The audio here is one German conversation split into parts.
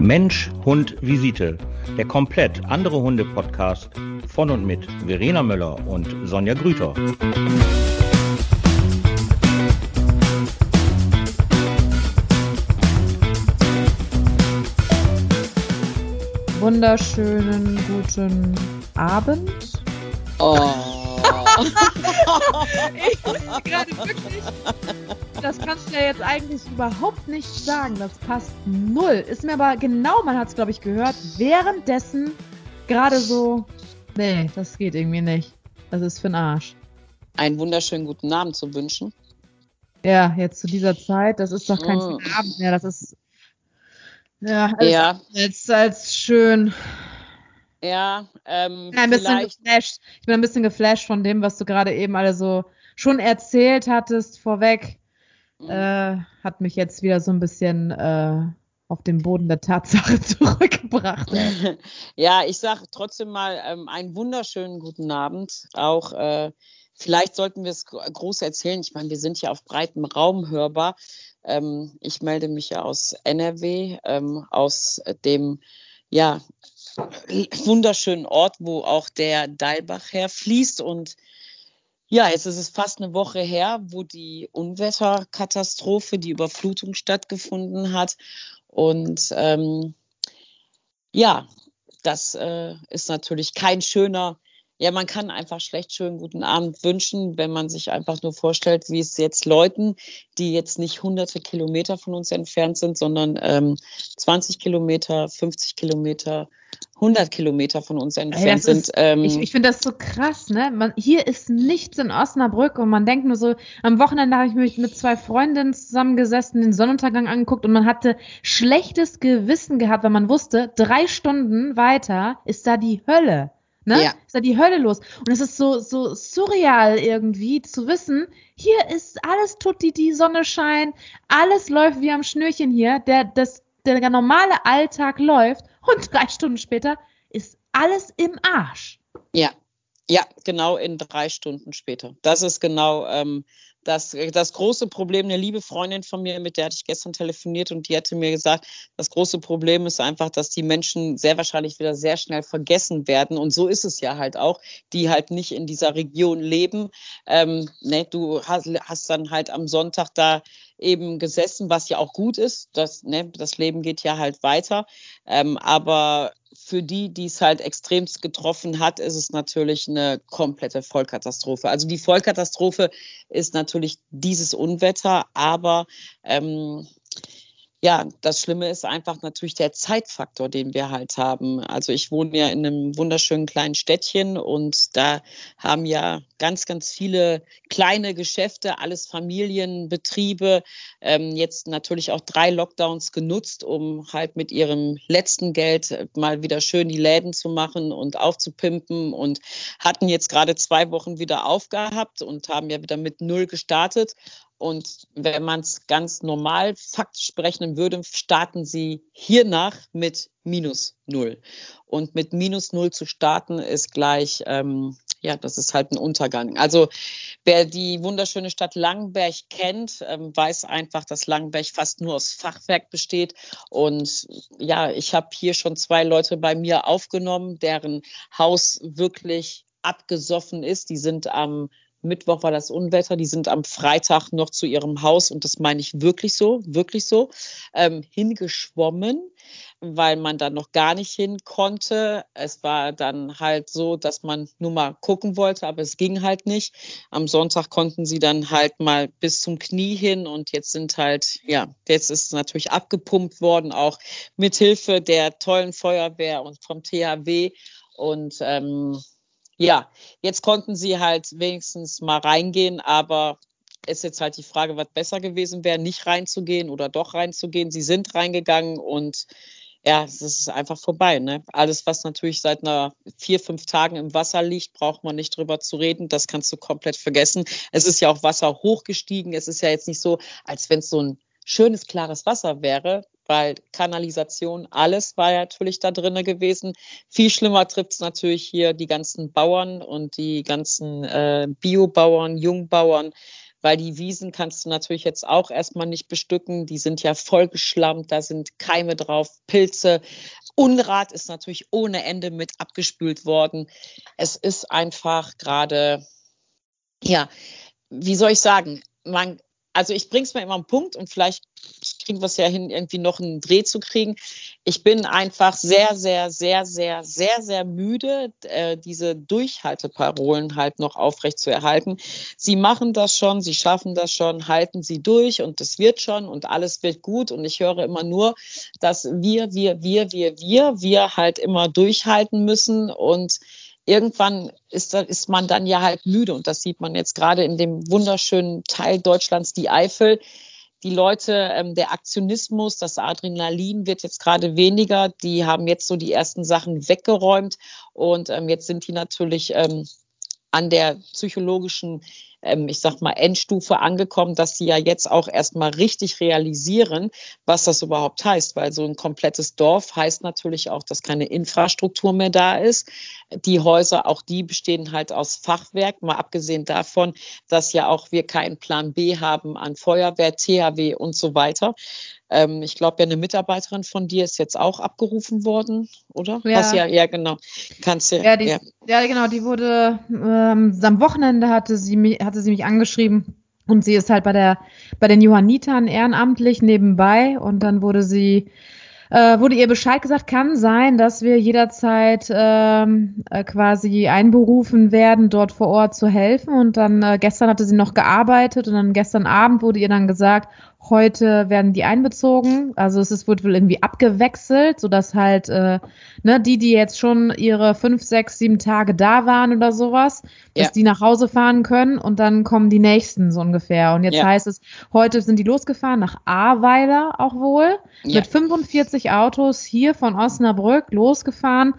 Mensch, Hund, Visite. Der komplett andere Hunde-Podcast von und mit Verena Möller und Sonja Grüter. Wunderschönen guten Abend. Oh. ich gerade wirklich, das kannst du ja jetzt eigentlich überhaupt nicht sagen. Das passt null. Ist mir aber genau, man hat es glaube ich gehört, währenddessen gerade so, nee, das geht irgendwie nicht. Das ist für'n Arsch. Einen wunderschönen guten Abend zu wünschen. Ja, jetzt zu dieser Zeit, das ist doch kein Mm. Abend mehr, das ist ja, als, Ja, als, als schön. Ja, ähm, Ja, ein bisschen geflasht. Ich bin ein bisschen geflasht von dem, was du gerade eben alle so schon erzählt hattest vorweg. Mhm. Äh, hat mich jetzt wieder so ein bisschen äh, auf den Boden der Tatsache zurückgebracht. ja, ich sage trotzdem mal ähm, einen wunderschönen guten Abend. Auch äh, vielleicht sollten wir es gro- groß erzählen. Ich meine, wir sind ja auf breitem Raum hörbar. Ähm, ich melde mich ja aus NRW, ähm, aus dem ja wunderschönen Ort, wo auch der Deilbach herfließt und Ja, jetzt ist es fast eine Woche her, wo die Unwetterkatastrophe, die Überflutung stattgefunden hat. Und ähm, ja, das äh, ist natürlich kein schöner, ja, man kann einfach schlecht schönen guten Abend wünschen, wenn man sich einfach nur vorstellt, wie es jetzt Leuten, die jetzt nicht hunderte Kilometer von uns entfernt sind, sondern ähm, 20 Kilometer, 50 Kilometer, 100 Kilometer von uns entfernt sind. ist- ähm, Ich, ich finde das so krass, ne? Man, hier ist nichts in Osnabrück und man denkt nur so, am Wochenende habe ich mich mit zwei Freundinnen zusammengesessen, den Sonnenuntergang angeguckt und man hatte schlechtes Gewissen gehabt, weil man wusste, drei Stunden weiter ist da die Hölle. Ne? Ja. Ist da die Hölle los. Und es ist so, so surreal irgendwie zu wissen, hier ist alles tutti, die Sonne scheint, alles läuft wie am Schnürchen hier, der, das, der normale Alltag läuft und drei Stunden später ist alles im Arsch. Ja, ja, genau in drei Stunden später. Das ist genau ähm, das, das große Problem. Eine liebe Freundin von mir, mit der hatte ich gestern telefoniert und die hatte mir gesagt, das große Problem ist einfach, dass die Menschen sehr wahrscheinlich wieder sehr schnell vergessen werden. Und so ist es ja halt auch, die halt nicht in dieser Region leben. Ähm, ne, du hast, hast dann halt am Sonntag da eben gesessen, was ja auch gut ist. Das, ne, das Leben geht ja halt weiter. Ähm, aber für die, die es halt extremst getroffen hat, ist es natürlich eine komplette Vollkatastrophe. Also die Vollkatastrophe ist natürlich dieses Unwetter, aber ähm, ja, das Schlimme ist einfach natürlich der Zeitfaktor, den wir halt haben. Also ich wohne ja in einem wunderschönen kleinen Städtchen und da haben ja ganz, ganz viele kleine Geschäfte, alles Familienbetriebe, ähm, jetzt natürlich auch drei Lockdowns genutzt, um halt mit ihrem letzten Geld äh, mal wieder schön die Läden zu machen und aufzupimpen und hatten jetzt gerade zwei Wochen wieder aufgehabt und haben ja wieder mit Null gestartet. Und wenn man es ganz normal faktisch berechnen würde, starten sie hiernach mit minus null. Und mit minus null zu starten ist gleich, ähm, ja, das ist halt ein Untergang. Also wer die wunderschöne Stadt Langenberg kennt, ähm, weiß einfach, dass Langenberg fast nur aus Fachwerk besteht. Und ja, ich habe hier schon zwei Leute bei mir aufgenommen, deren Haus wirklich abgesoffen ist. Die sind am Mittwoch war das Unwetter, die sind am Freitag noch zu ihrem Haus, und das meine ich wirklich so, wirklich so, ähm, hingeschwommen, weil man da noch gar nicht hin konnte. Es war dann halt so, dass man nur mal gucken wollte, aber es ging halt nicht. Am Sonntag konnten sie dann halt mal bis zum Knie hin und jetzt sind halt, ja, jetzt ist es natürlich abgepumpt worden, auch mit Hilfe der tollen Feuerwehr und vom THW. Und ähm, ja, jetzt konnten sie halt wenigstens mal reingehen, aber ist jetzt halt die Frage, was besser gewesen wäre, nicht reinzugehen oder doch reinzugehen. Sie sind reingegangen und ja, es ist einfach vorbei. Ne? Alles, was natürlich seit einer vier, fünf Tagen im Wasser liegt, braucht man nicht drüber zu reden. Das kannst du komplett vergessen. Es ist ja auch Wasser hochgestiegen. Es ist ja jetzt nicht so, als wenn es so ein schönes, klares Wasser wäre, weil Kanalisation, alles war ja natürlich da drinne gewesen. Viel schlimmer trifft es natürlich hier die ganzen Bauern und die ganzen äh, Biobauern, Jungbauern, weil die Wiesen kannst du natürlich jetzt auch erstmal nicht bestücken. Die sind ja vollgeschlammt, da sind Keime drauf, Pilze. Unrat ist natürlich ohne Ende mit abgespült worden. Es ist einfach gerade, ja, wie soll ich sagen, man, also ich bringe es mir immer einen Punkt und vielleicht kriegen wir es ja hin, irgendwie noch einen Dreh zu kriegen. Ich bin einfach sehr, sehr, sehr, sehr, sehr, sehr müde, äh, diese Durchhalteparolen halt noch aufrecht zu erhalten. Sie machen das schon, sie schaffen das schon, halten sie durch und es wird schon und alles wird gut. Und ich höre immer nur, dass wir, wir, wir, wir, wir, wir halt immer durchhalten müssen und irgendwann ist, ist man dann ja halt müde und das sieht man jetzt gerade in dem wunderschönen Teil Deutschlands, die Eifel. Die Leute, ähm, der Aktionismus, das Adrenalin wird jetzt gerade weniger. Die haben jetzt so die ersten Sachen weggeräumt und ähm, jetzt sind die natürlich ähm, an der psychologischen ähm, ich sag mal, Endstufe angekommen, dass sie ja jetzt auch erstmal richtig realisieren, was das überhaupt heißt, weil so ein komplettes Dorf heißt natürlich auch, dass keine Infrastruktur mehr da ist. Die Häuser, auch die bestehen halt aus Fachwerk, mal abgesehen davon, dass ja auch wir keinen Plan B haben an Feuerwehr, THW und so weiter. Ähm, ich glaube, ja, eine Mitarbeiterin von dir ist jetzt auch abgerufen worden, oder? Ja, Was, ja, ja, genau. Kannst du. Ja, die, ja. ja, genau, die wurde ähm, am Wochenende hatte sie mich, hatte sie mich angeschrieben und sie ist halt bei der bei den Johannitern ehrenamtlich nebenbei und dann wurde sie äh, wurde ihr Bescheid gesagt, kann sein, dass wir jederzeit ähm, äh, quasi einberufen werden, dort vor Ort zu helfen. Und dann äh, gestern hatte sie noch gearbeitet und dann gestern Abend wurde ihr dann gesagt, Heute werden die einbezogen, also es ist, wird wohl irgendwie abgewechselt, sodass halt äh, ne, die, die jetzt schon ihre fünf, sechs, sieben Tage da waren oder sowas, dass ja. die nach Hause fahren können und dann kommen die nächsten so ungefähr. Und jetzt ja. heißt es, heute sind die losgefahren nach Ahrweiler auch wohl ja. mit 45 Autos hier von Osnabrück losgefahren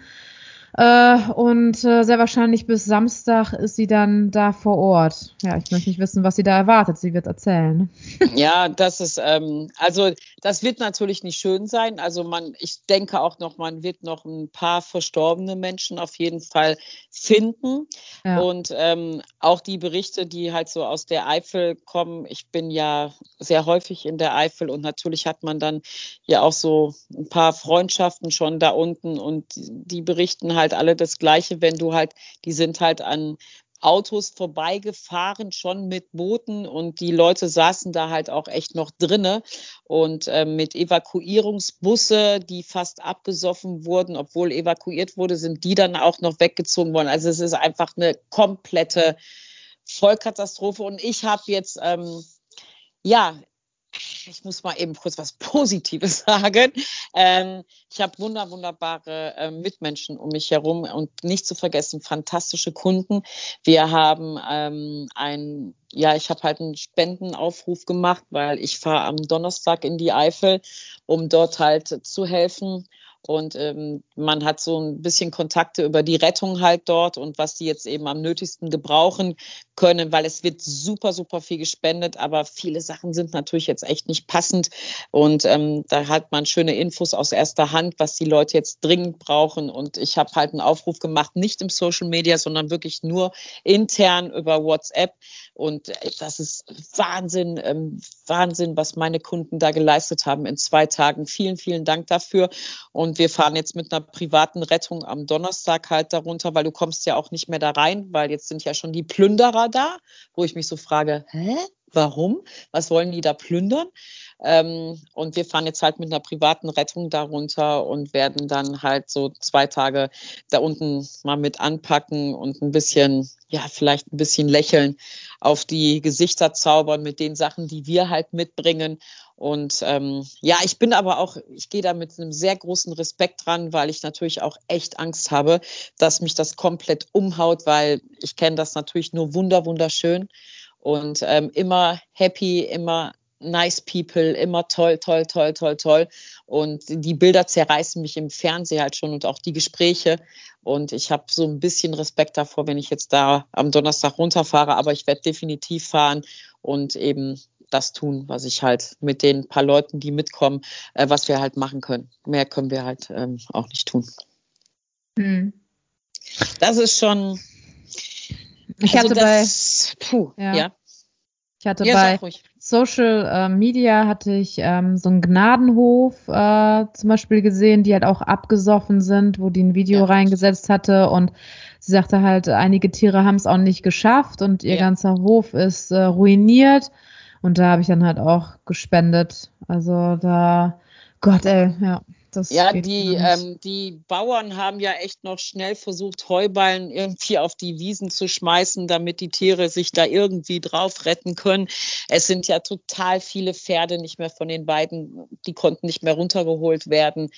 äh, und äh, sehr wahrscheinlich bis Samstag ist sie dann da vor Ort. Ja, ich möchte nicht wissen, was sie da erwartet. Sie wird erzählen. Ja, das ist, ähm, also das wird natürlich nicht schön sein. Also man, ich denke auch noch, man wird noch ein paar verstorbene Menschen auf jeden Fall finden. Ja. Und ähm, auch die Berichte, die halt so aus der Eifel kommen. Ich bin ja sehr häufig in der Eifel und natürlich hat man dann ja auch so ein paar Freundschaften schon da unten und die berichten halt halt alle das Gleiche, wenn du halt, die sind halt an Autos vorbeigefahren, schon mit Booten und die Leute saßen da halt auch echt noch drinne und äh, mit Evakuierungsbusse, die fast abgesoffen wurden, obwohl evakuiert wurde, sind die dann auch noch weggezogen worden. Also es ist einfach eine komplette Vollkatastrophe und ich habe jetzt ähm, ja ich muss mal eben kurz was Positives sagen. Ähm, ich habe wunder, wunderbare äh, Mitmenschen um mich herum und nicht zu vergessen, fantastische Kunden. Wir haben ähm, ein, ja, ich habe halt einen Spendenaufruf gemacht, weil ich fahre am Donnerstag in die Eifel, um dort halt zu helfen und ähm, man hat so ein bisschen Kontakte über die Rettung halt dort und was die jetzt eben am nötigsten gebrauchen können, weil es wird super, super viel gespendet, aber viele Sachen sind natürlich jetzt echt nicht passend. Und ähm, da hat man schöne Infos aus erster Hand, was die Leute jetzt dringend brauchen. Und ich habe halt einen Aufruf gemacht, nicht im Social Media, sondern wirklich nur intern über WhatsApp. Und äh, das ist Wahnsinn, ähm, Wahnsinn, was meine Kunden da geleistet haben in zwei Tagen. Vielen, vielen Dank dafür. Und wir fahren jetzt mit einer privaten Rettung am Donnerstag halt darunter, weil du kommst ja auch nicht mehr da rein, weil jetzt sind ja schon die Plünderer da, wo ich mich so frage, hä? Warum? Was wollen die da plündern? Ähm, und wir fahren jetzt halt mit einer privaten Rettung darunter und werden dann halt so zwei Tage da unten mal mit anpacken und ein bisschen, ja, vielleicht ein bisschen lächeln auf die Gesichter zaubern mit den Sachen, die wir halt mitbringen und ähm, ja, ich bin aber auch, ich gehe da mit einem sehr großen Respekt dran, weil ich natürlich auch echt Angst habe, dass mich das komplett umhaut, weil ich kenne das natürlich nur wunder, wunderschön und ähm, immer happy, immer nice people, immer toll, toll, toll, toll, toll. Und die Bilder zerreißen mich im Fernsehen halt schon und auch die Gespräche. Und ich habe so ein bisschen Respekt davor, wenn ich jetzt da am Donnerstag runterfahre, aber ich werde definitiv fahren und eben das tun, was ich halt mit den paar Leuten, die mitkommen, äh, was wir halt machen können. Mehr können wir halt ähm, auch nicht tun. Hm. Das ist schon. Ich also hatte das, bei. Puh, ja. ja. Ich hatte ja, bei Social äh, Media hatte ich ähm, so einen Gnadenhof äh, zum Beispiel gesehen, die halt auch abgesoffen sind, wo die ein Video ja. reingesetzt hatte und sie sagte halt, einige Tiere haben es auch nicht geschafft und ihr ja. ganzer Hof ist äh, ruiniert und da habe ich dann halt auch gespendet. Also da, Gott ey, ja. Das ja, die, ähm, die Bauern haben ja echt noch schnell versucht, Heuballen irgendwie auf die Wiesen zu schmeißen, damit die Tiere sich da irgendwie drauf retten können. Es sind ja total viele Pferde nicht mehr von den beiden, die konnten nicht mehr runtergeholt werden.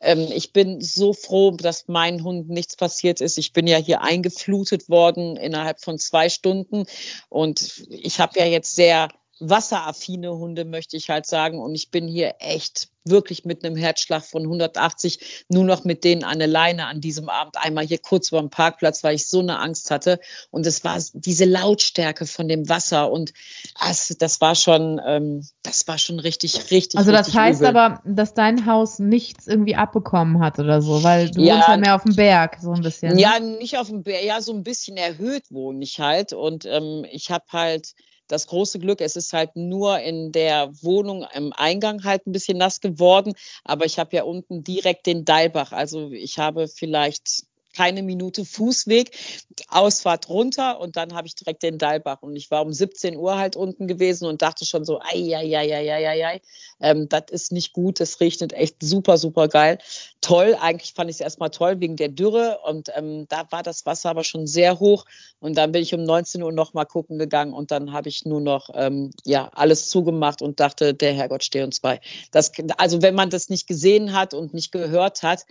Ähm, ich bin so froh, dass meinen Hunden nichts passiert ist. Ich bin ja hier eingeflutet worden innerhalb von zwei Stunden und ich habe ja jetzt sehr wasseraffine Hunde, möchte ich halt sagen. Und ich bin hier echt wirklich mit einem Herzschlag von 180 nur noch mit denen an der Leine an diesem Abend einmal hier kurz beim Parkplatz, weil ich so eine Angst hatte. Und es war diese Lautstärke von dem Wasser und das, das war schon, ähm, das war schon richtig, richtig. Also das richtig heißt übel. aber, dass dein Haus nichts irgendwie abbekommen hat oder so, weil du ja, wohnst ja mehr auf dem Berg so ein bisschen. Ne? Ja, nicht auf dem Berg, ja so ein bisschen erhöht wohne ich halt und ähm, ich habe halt das große Glück, es ist halt nur in der Wohnung im Eingang halt ein bisschen nass geworden, aber ich habe ja unten direkt den Dalbach. Also ich habe vielleicht keine Minute Fußweg, Ausfahrt runter und dann habe ich direkt den Dalbach. Und ich war um 17 Uhr halt unten gewesen und dachte schon so, ei, ei, ei, ei, ei, ei, ähm, das ist nicht gut, das regnet echt super, super geil. Toll, eigentlich fand ich es erstmal toll wegen der Dürre und ähm, da war das Wasser aber schon sehr hoch und dann bin ich um 19 Uhr nochmal gucken gegangen und dann habe ich nur noch ähm, ja, alles zugemacht und dachte, der Herrgott stehe uns bei. Das, also wenn man das nicht gesehen hat und nicht gehört hat,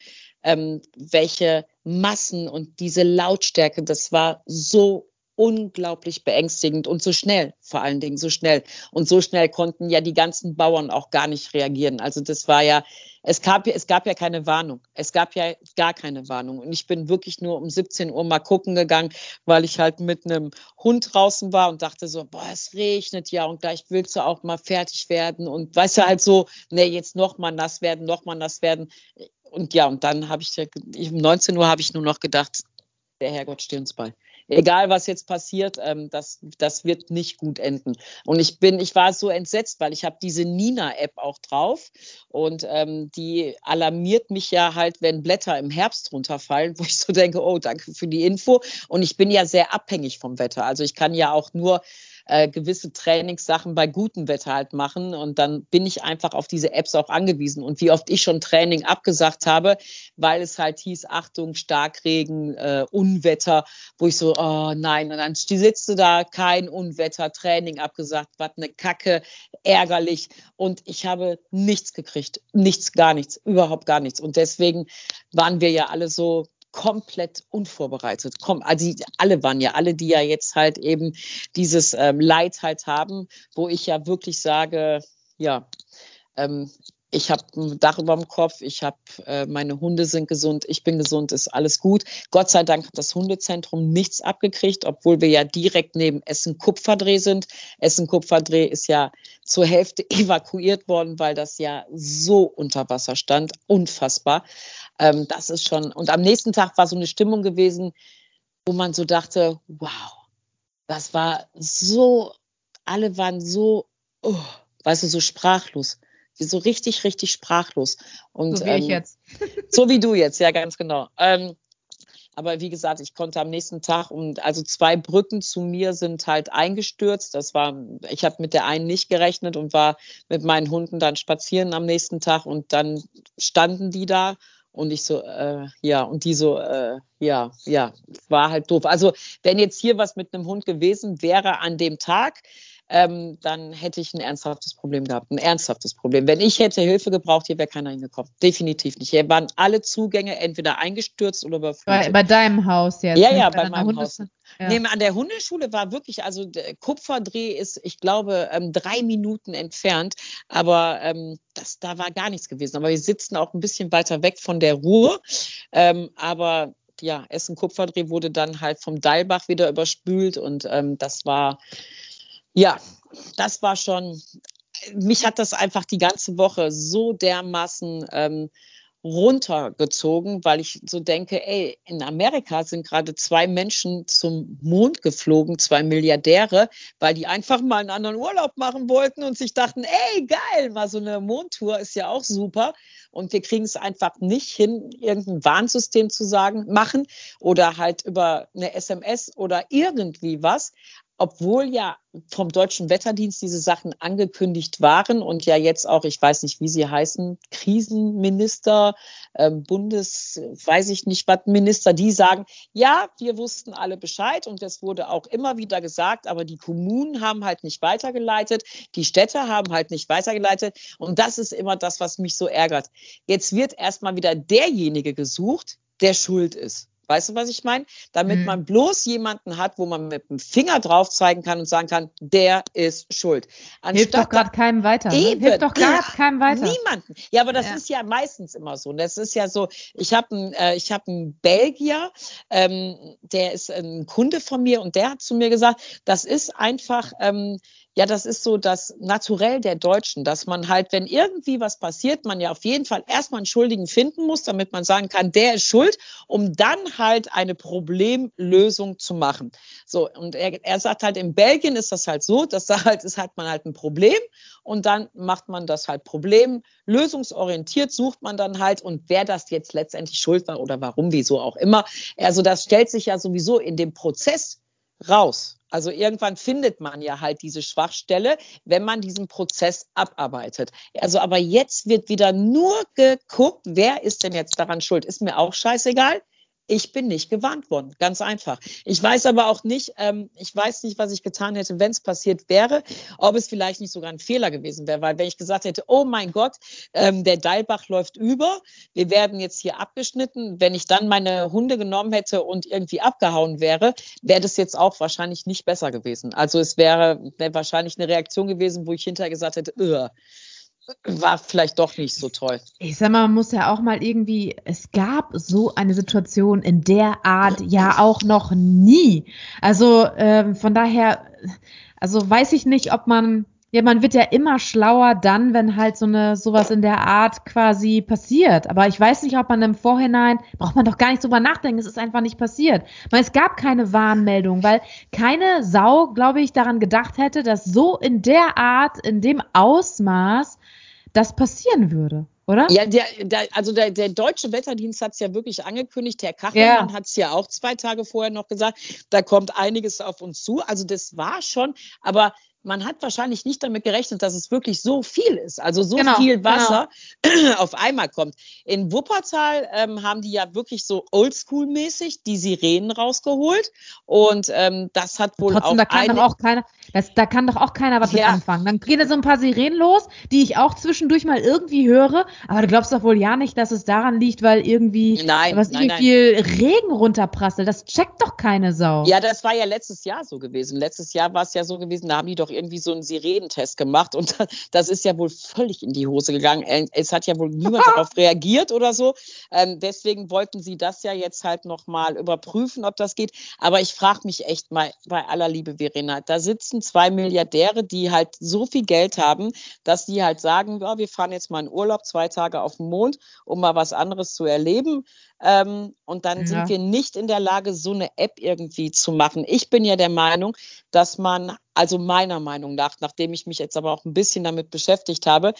ähm, welche Massen und diese Lautstärke, das war so unglaublich beängstigend und so schnell, vor allen Dingen so schnell. Und so schnell konnten ja die ganzen Bauern auch gar nicht reagieren. Also das war ja, es gab, es gab ja keine Warnung. Es gab ja gar keine Warnung. Und ich bin wirklich nur um 17 Uhr mal gucken gegangen, weil ich halt mit einem Hund draußen war und dachte so, boah, es regnet ja und gleich willst du auch mal fertig werden. Und weißt du halt so, nee, jetzt noch mal nass werden, noch mal nass werden und ja, und dann habe ich, um 19 Uhr habe ich nur noch gedacht, der Herrgott steht uns bei. Egal, was jetzt passiert, ähm, das, das wird nicht gut enden. Und ich bin, ich war so entsetzt, weil ich habe diese Nina-App auch drauf und ähm, die alarmiert mich ja halt, wenn Blätter im Herbst runterfallen, wo ich so denke, oh, danke für die Info. Und ich bin ja sehr abhängig vom Wetter. Also ich kann ja auch nur äh, gewisse Trainingssachen bei gutem Wetter halt machen. Und dann bin ich einfach auf diese Apps auch angewiesen. Und wie oft ich schon Training abgesagt habe, weil es halt hieß, Achtung, Starkregen, äh, Unwetter, wo ich so, oh nein, und dann sitzt du da, kein Unwetter, Training abgesagt, was eine Kacke, ärgerlich. Und ich habe nichts gekriegt, nichts, gar nichts, überhaupt gar nichts. Und deswegen waren wir ja alle so, komplett unvorbereitet. Also alle waren ja, alle, die ja jetzt halt eben dieses ähm, Leid halt haben, wo ich ja wirklich sage, ja, ähm, ich habe ein Dach über dem Kopf, ich habe äh, meine Hunde sind gesund, ich bin gesund, ist alles gut. Gott sei Dank hat das Hundezentrum nichts abgekriegt, obwohl wir ja direkt neben Essen Kupferdreh sind. Essen Kupferdreh ist ja zur Hälfte evakuiert worden, weil das ja so unter Wasser stand, unfassbar. Ähm, das ist schon. Und am nächsten Tag war so eine Stimmung gewesen, wo man so dachte, wow, das war so, alle waren so, oh, weißt du, so sprachlos so richtig, richtig sprachlos. Und, so wie ähm, ich jetzt. so wie du jetzt, ja, ganz genau. Ähm, aber wie gesagt, ich konnte am nächsten Tag und also zwei Brücken zu mir sind halt eingestürzt. Das war, ich habe mit der einen nicht gerechnet und war mit meinen Hunden dann spazieren am nächsten Tag und dann standen die da und ich so, äh, ja, und die so, äh, ja, ja, war halt doof. Also wenn jetzt hier was mit einem Hund gewesen wäre an dem Tag, ähm, dann hätte ich ein ernsthaftes Problem gehabt. Ein ernsthaftes Problem. Wenn ich hätte Hilfe gebraucht, hier wäre keiner hingekommen. Definitiv nicht. Hier waren alle Zugänge entweder eingestürzt oder überflutet. Bei, bei deinem Haus jetzt? Ja, ja, bei meinem Haus. Ja. Nee, an der Hundeschule war wirklich, also Kupferdreh ist, ich glaube, ähm, drei Minuten entfernt, aber ähm, das, da war gar nichts gewesen. Aber wir sitzen auch ein bisschen weiter weg von der Ruhr. Ähm, aber ja, Essen Kupferdreh wurde dann halt vom Dalbach wieder überspült und ähm, das war ja, das war schon, mich hat das einfach die ganze Woche so dermaßen ähm, runtergezogen, weil ich so denke, ey, in Amerika sind gerade zwei Menschen zum Mond geflogen, zwei Milliardäre, weil die einfach mal einen anderen Urlaub machen wollten und sich dachten, ey, geil, mal so eine Mondtour ist ja auch super. Und wir kriegen es einfach nicht hin, irgendein Warnsystem zu sagen, machen oder halt über eine SMS oder irgendwie was obwohl ja vom Deutschen Wetterdienst diese Sachen angekündigt waren und ja jetzt auch, ich weiß nicht, wie sie heißen, Krisenminister, äh, Bundes, weiß ich nicht, was Minister, die sagen, ja, wir wussten alle Bescheid und das wurde auch immer wieder gesagt, aber die Kommunen haben halt nicht weitergeleitet, die Städte haben halt nicht weitergeleitet und das ist immer das, was mich so ärgert. Jetzt wird erstmal wieder derjenige gesucht, der schuld ist. Weißt du, was ich meine? Damit mhm. man bloß jemanden hat, wo man mit dem Finger drauf zeigen kann und sagen kann, der ist schuld. Anstatt Hilft doch gerade keinem weiter. Ne? Eben, Hilft doch gerade keinem weiter. Niemanden. Ja, aber das ja. ist ja meistens immer so. Und das ist ja so, ich habe einen, äh, ich hab einen Belgier, ähm, der ist ein Kunde von mir und der hat zu mir gesagt, das ist einfach, ähm, ja, das ist so das Naturell der Deutschen, dass man halt, wenn irgendwie was passiert, man ja auf jeden Fall erstmal einen Schuldigen finden muss, damit man sagen kann, der ist schuld, um dann halt eine Problemlösung zu machen. So, und er, er sagt halt, in Belgien ist das halt so, dass da halt ist halt man halt ein Problem und dann macht man das halt Problem, lösungsorientiert sucht man dann halt und wer das jetzt letztendlich schuld war oder warum, wieso auch immer. Also das stellt sich ja sowieso in dem Prozess raus. Also irgendwann findet man ja halt diese Schwachstelle, wenn man diesen Prozess abarbeitet. Also aber jetzt wird wieder nur geguckt, wer ist denn jetzt daran schuld? Ist mir auch scheißegal. Ich bin nicht gewarnt worden, ganz einfach. Ich weiß aber auch nicht, ähm, ich weiß nicht, was ich getan hätte, wenn es passiert wäre, ob es vielleicht nicht sogar ein Fehler gewesen wäre, weil wenn ich gesagt hätte, oh mein Gott, ähm, der Deilbach läuft über, wir werden jetzt hier abgeschnitten, wenn ich dann meine Hunde genommen hätte und irgendwie abgehauen wäre, wäre das jetzt auch wahrscheinlich nicht besser gewesen. Also es wäre, wäre wahrscheinlich eine Reaktion gewesen, wo ich hinterher gesagt hätte, Ugh war vielleicht doch nicht so toll. Ich sag mal, man muss ja auch mal irgendwie, es gab so eine Situation in der Art ja auch noch nie. Also ähm, von daher, also weiß ich nicht, ob man ja, man wird ja immer schlauer dann, wenn halt so eine sowas in der Art quasi passiert. Aber ich weiß nicht, ob man im Vorhinein braucht man doch gar nicht drüber nachdenken. Es ist einfach nicht passiert. Weil es gab keine Warnmeldung, weil keine Sau, glaube ich, daran gedacht hätte, dass so in der Art, in dem Ausmaß das passieren würde. Oder? Ja, der, der, also der, der deutsche Wetterdienst hat es ja wirklich angekündigt. Herr Kachelmann ja. hat es ja auch zwei Tage vorher noch gesagt. Da kommt einiges auf uns zu. Also das war schon, aber man hat wahrscheinlich nicht damit gerechnet, dass es wirklich so viel ist, also so genau, viel genau. Wasser genau. auf einmal kommt. In Wuppertal ähm, haben die ja wirklich so Oldschool-mäßig die Sirenen rausgeholt und ähm, das hat wohl Trotzdem, auch da kann doch auch keiner, das, da kann doch auch keiner was ja. mit anfangen. Dann gehen da so ein paar Sirenen los, die ich auch zwischendurch mal irgendwie höre, aber du glaubst doch wohl ja nicht, dass es daran liegt, weil irgendwie nein, was nein, wie viel Regen runterprasselt. Das checkt doch keine Sau. Ja, das war ja letztes Jahr so gewesen. Letztes Jahr war es ja so gewesen, da haben die doch irgendwie so einen Sirenentest gemacht und das ist ja wohl völlig in die Hose gegangen. Äh, es hat ja wohl niemand darauf reagiert oder so. Ähm, deswegen wollten sie das ja jetzt halt nochmal überprüfen, ob das geht. Aber ich frage mich echt mal bei aller Liebe, Verena, da sitzen zwei Milliardäre, die halt so viel Geld haben, dass die halt sagen, ja, wir fahren jetzt mal in Urlaub, zwei Tage auf den Mond, um mal was anderes zu erleben. Ähm, und dann ja. sind wir nicht in der Lage, so eine App irgendwie zu machen. Ich bin ja der Meinung, dass man, also meiner Meinung nach, nachdem ich mich jetzt aber auch ein bisschen damit beschäftigt habe,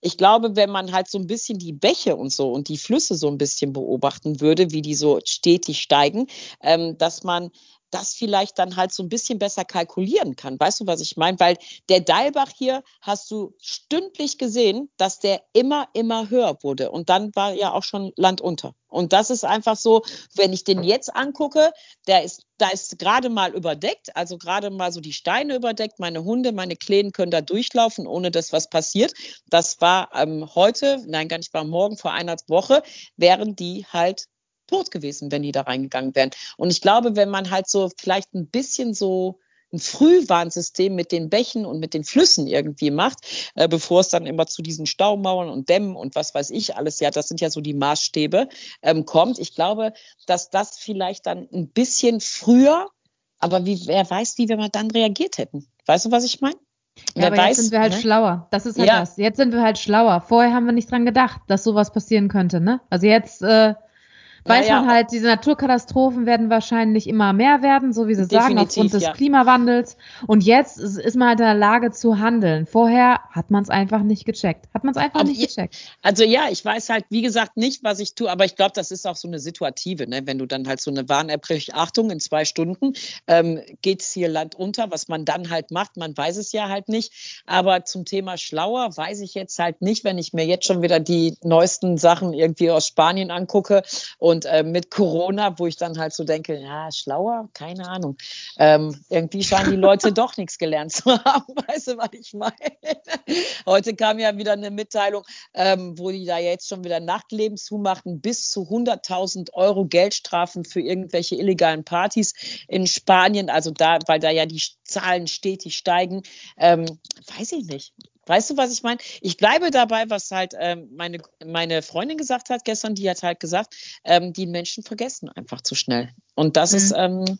ich glaube, wenn man halt so ein bisschen die Bäche und so und die Flüsse so ein bisschen beobachten würde, wie die so stetig steigen, ähm, dass man das vielleicht dann halt so ein bisschen besser kalkulieren kann. Weißt du, was ich meine? Weil der Deilbach hier hast du stündlich gesehen, dass der immer, immer höher wurde. Und dann war ja auch schon Land unter. Und das ist einfach so, wenn ich den jetzt angucke, der ist, da ist gerade mal überdeckt, also gerade mal so die Steine überdeckt. Meine Hunde, meine Kleinen können da durchlaufen, ohne dass was passiert. Das war ähm, heute, nein, gar nicht, war morgen vor einer Woche, wären die halt tot gewesen, wenn die da reingegangen wären. Und ich glaube, wenn man halt so vielleicht ein bisschen so ein Frühwarnsystem mit den Bächen und mit den Flüssen irgendwie macht, äh, bevor es dann immer zu diesen Staumauern und Dämmen und was weiß ich alles, ja, das sind ja so die Maßstäbe, ähm, kommt. Ich glaube, dass das vielleicht dann ein bisschen früher, aber wie, wer weiß, wie wir mal dann reagiert hätten. Weißt du, was ich meine? Ja, aber weiß, jetzt sind wir halt ne? schlauer. Das ist halt ja. das. Jetzt sind wir halt schlauer. Vorher haben wir nicht dran gedacht, dass sowas passieren könnte, ne? Also jetzt äh, weiß ja, man halt, diese Naturkatastrophen werden wahrscheinlich immer mehr werden, so wie sie sagen, aufgrund des ja. Klimawandels. Und jetzt ist, man halt in der Lage zu handeln. Vorher hat man es einfach nicht gecheckt. Hat man es einfach aber nicht gecheckt. Also ja, ich weiß halt, wie gesagt, nicht, was ich tue, aber ich glaube, das ist auch so eine Situative, ne? wenn du dann halt so eine Warn-App Achtung, in zwei Stunden ähm, geht es hier Land unter, was man dann halt macht, man weiß es ja halt nicht. Aber zum Thema schlauer weiß ich jetzt halt nicht, wenn ich mir jetzt schon wieder die neuesten Sachen irgendwie aus Spanien angucke und äh, mit Corona, wo ich dann halt so denke, ja, schlauer, keine Ahnung. Ähm, irgendwie scheinen die Leute doch nichts gelernt zu haben. Weißt du, was ich meine? Heute kam ja wieder eine Mitteilung, ähm, wo die da jetzt schon wieder Nachtleben zumachen, bis zu 100.000 Euro Geldstrafen für irgendwelche illegalen Partys in Spanien. Also da, weil da ja die Zahlen stetig steigen. Ähm, weiß ich nicht. Weißt du, was ich meine? Ich bleibe dabei, was halt ähm, meine, meine Freundin gesagt hat gestern. Die hat halt gesagt, ähm, die Menschen vergessen einfach zu schnell. Und das mhm. ist, ähm,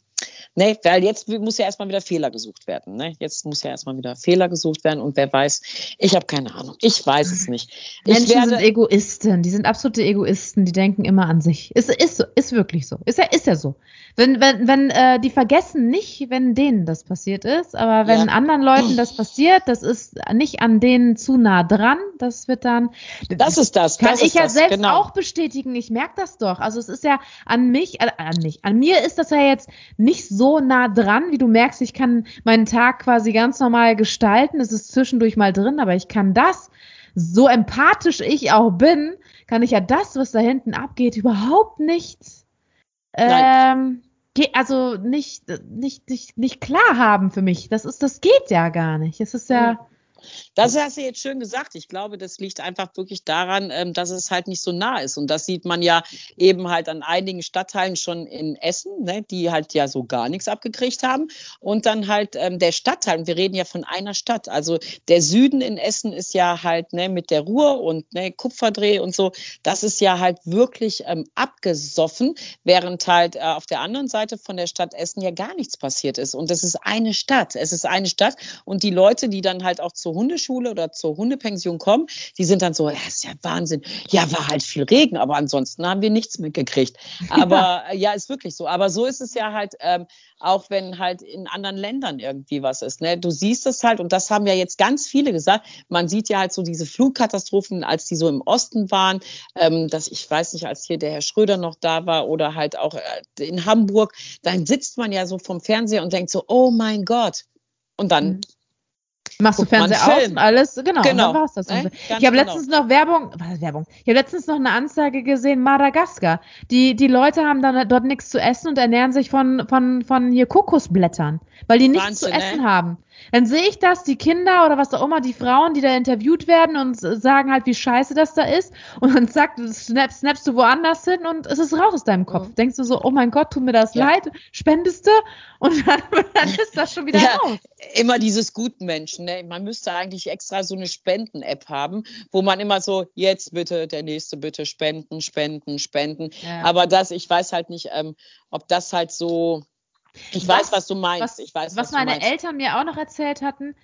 Nee, weil jetzt muss ja erstmal wieder Fehler gesucht werden. Ne? Jetzt muss ja erstmal wieder Fehler gesucht werden und wer weiß, ich habe keine Ahnung. Ich weiß es nicht. Ich Menschen werde, sind Egoisten, die sind absolute Egoisten, die denken immer an sich. Ist, ist, ist wirklich so. Ist ja, ist ja so. Wenn, wenn, wenn, äh, die vergessen nicht, wenn denen das passiert ist, aber wenn ja. anderen Leuten das passiert, das ist nicht an denen zu nah dran, das wird dann. Das ist das. Kann das ich ja das, selbst genau. auch bestätigen. Ich merke das doch. Also es ist ja an mich, äh, an mich, an mir ist das ja jetzt nicht so nah dran, wie du merkst, ich kann meinen Tag quasi ganz normal gestalten. Es ist zwischendurch mal drin, aber ich kann das, so empathisch ich auch bin, kann ich ja das, was da hinten abgeht, überhaupt nicht, ähm, also nicht, nicht, nicht, nicht klar haben für mich. Das ist, das geht ja gar nicht. Es ist ja, das hast du jetzt schön gesagt. Ich glaube, das liegt einfach wirklich daran, ähm, dass es halt nicht so nah ist. Und das sieht man ja eben halt an einigen Stadtteilen schon in Essen, ne, die halt ja so gar nichts abgekriegt haben. Und dann halt ähm, der Stadtteil, wir reden ja von einer Stadt. Also der Süden in Essen ist ja halt ne, mit der Ruhr und ne, Kupferdreh und so, das ist ja halt wirklich ähm, abgesoffen, während halt äh, auf der anderen Seite von der Stadt Essen ja gar nichts passiert ist. Und das ist eine Stadt. Es ist eine Stadt. Und die Leute, die dann halt auch zur Hundeschule oder zur Hundepension kommen, die sind dann so, ja, ist ja Wahnsinn. Ja, war halt viel Regen, aber ansonsten haben wir nichts mitgekriegt. Aber ja, ja ist wirklich so. Aber so ist es ja halt, ähm, auch wenn halt in anderen Ländern irgendwie was ist. Ne? Du siehst es halt, und das haben ja jetzt ganz viele gesagt, man sieht ja halt so diese Flugkatastrophen, als die so im Osten waren, ähm, dass ich weiß nicht, als hier der Herr Schröder noch da war oder halt auch äh, in Hamburg, dann sitzt man ja so vom Fernseher und denkt so, oh mein Gott. Und dann Machst du Fernseher aus und alles, genau, genau. dann war's das. Ne? Ich habe genau. letztens noch Werbung, was Werbung? Ich habe letztens noch eine Anzeige gesehen, Madagaskar. Die, die Leute haben dann dort nichts zu essen und ernähren sich von, von, von hier Kokosblättern, weil die nichts Wahnsinn, zu essen ne? haben. Dann sehe ich das, die Kinder oder was auch immer, die Frauen, die da interviewt werden und sagen halt, wie scheiße das da ist. Und dann sagt, snap, snappst du woanders hin und es ist raus aus deinem Kopf. Mhm. Denkst du so, oh mein Gott, tut mir das ja. leid, spendest du? Und dann, dann ist das schon wieder ja, raus. Immer dieses Gutmenschen. Ne? Man müsste eigentlich extra so eine Spenden-App haben, wo man immer so, jetzt bitte, der nächste bitte spenden, spenden, spenden. Ja. Aber das, ich weiß halt nicht, ähm, ob das halt so ich was, weiß, was du meinst. Was, ich weiß, was, was meine Eltern mir auch noch erzählt hatten,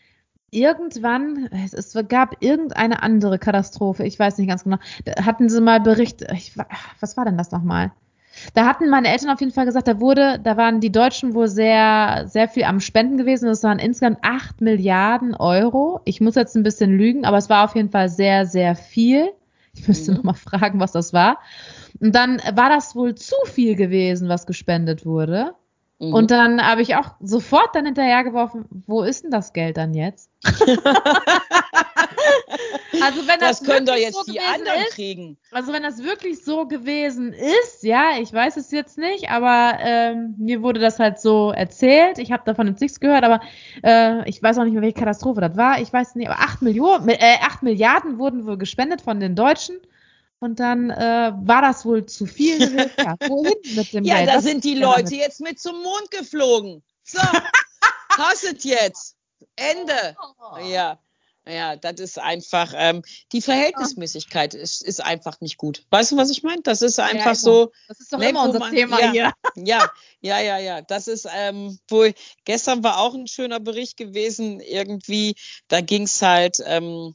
irgendwann, es, es, gab irgendeine andere Katastrophe, ich weiß nicht ganz genau, da hatten sie mal Bericht, ich, was war denn das nochmal? Da hatten meine Eltern auf jeden Fall gesagt, da wurde, da waren die Deutschen wohl sehr, sehr viel am Spenden gewesen. Das waren insgesamt 8 Milliarden Euro. Ich muss jetzt ein bisschen lügen, aber es war auf jeden Fall sehr, sehr viel. Ich müsste mhm. noch mal fragen, was das war. Und dann war das wohl zu viel gewesen, was gespendet wurde. Mhm. Und dann habe ich auch sofort dann hinterhergeworfen, wo ist denn das Geld dann jetzt? also wenn das, das können doch jetzt so die anderen ist, kriegen. Also wenn das wirklich so gewesen ist, ja, ich weiß es jetzt nicht, aber ähm, mir wurde das halt so erzählt. Ich habe davon jetzt nichts gehört, aber äh, ich weiß auch nicht mehr, welche Katastrophe das war. Ich weiß nicht, aber 8, Millionen, äh, 8 Milliarden wurden wohl gespendet von den Deutschen. Und dann äh, war das wohl zu viel. ja, wohin mit dem ja, Geld? da sind die Leute jetzt mit zum Mond geflogen. So, hasset jetzt. Ende. Oh. Ja. Ja, das ist einfach, ähm, die Verhältnismäßigkeit ist, ist einfach nicht gut. Weißt du, was ich meine? Das ist einfach ja, so. Das ist doch ne, immer unser man, Thema ja, hier. Ja, ja, ja, ja. Das ist, ähm, wohl, gestern war auch ein schöner Bericht gewesen, irgendwie, da ging es halt, ähm,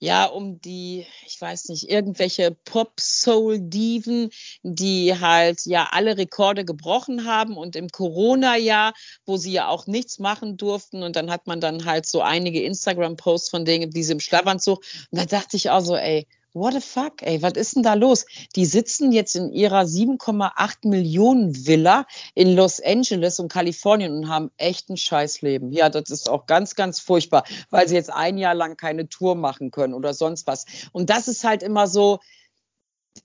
ja, um die, ich weiß nicht, irgendwelche Pop-Soul-Diven, die halt ja alle Rekorde gebrochen haben und im Corona-Jahr, wo sie ja auch nichts machen durften. Und dann hat man dann halt so einige Instagram-Posts von denen, die sie im Schlafanzug und da dachte ich auch so, ey, what the fuck, ey, was ist denn da los? Die sitzen jetzt in ihrer 7,8 Millionen Villa in Los Angeles und Kalifornien und haben echt ein Scheißleben. Ja, das ist auch ganz, ganz furchtbar, weil sie jetzt ein Jahr lang keine Tour machen können oder sonst was. Und das ist halt immer so,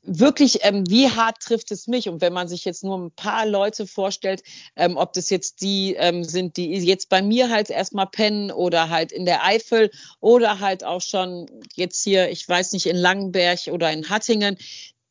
wirklich, ähm, wie hart trifft es mich? Und wenn man sich jetzt nur ein paar Leute vorstellt, ähm, ob das jetzt die ähm, sind, die jetzt bei mir halt erstmal pennen oder halt in der Eifel oder halt auch schon jetzt hier, ich weiß nicht, in Langenberg oder in Hattingen,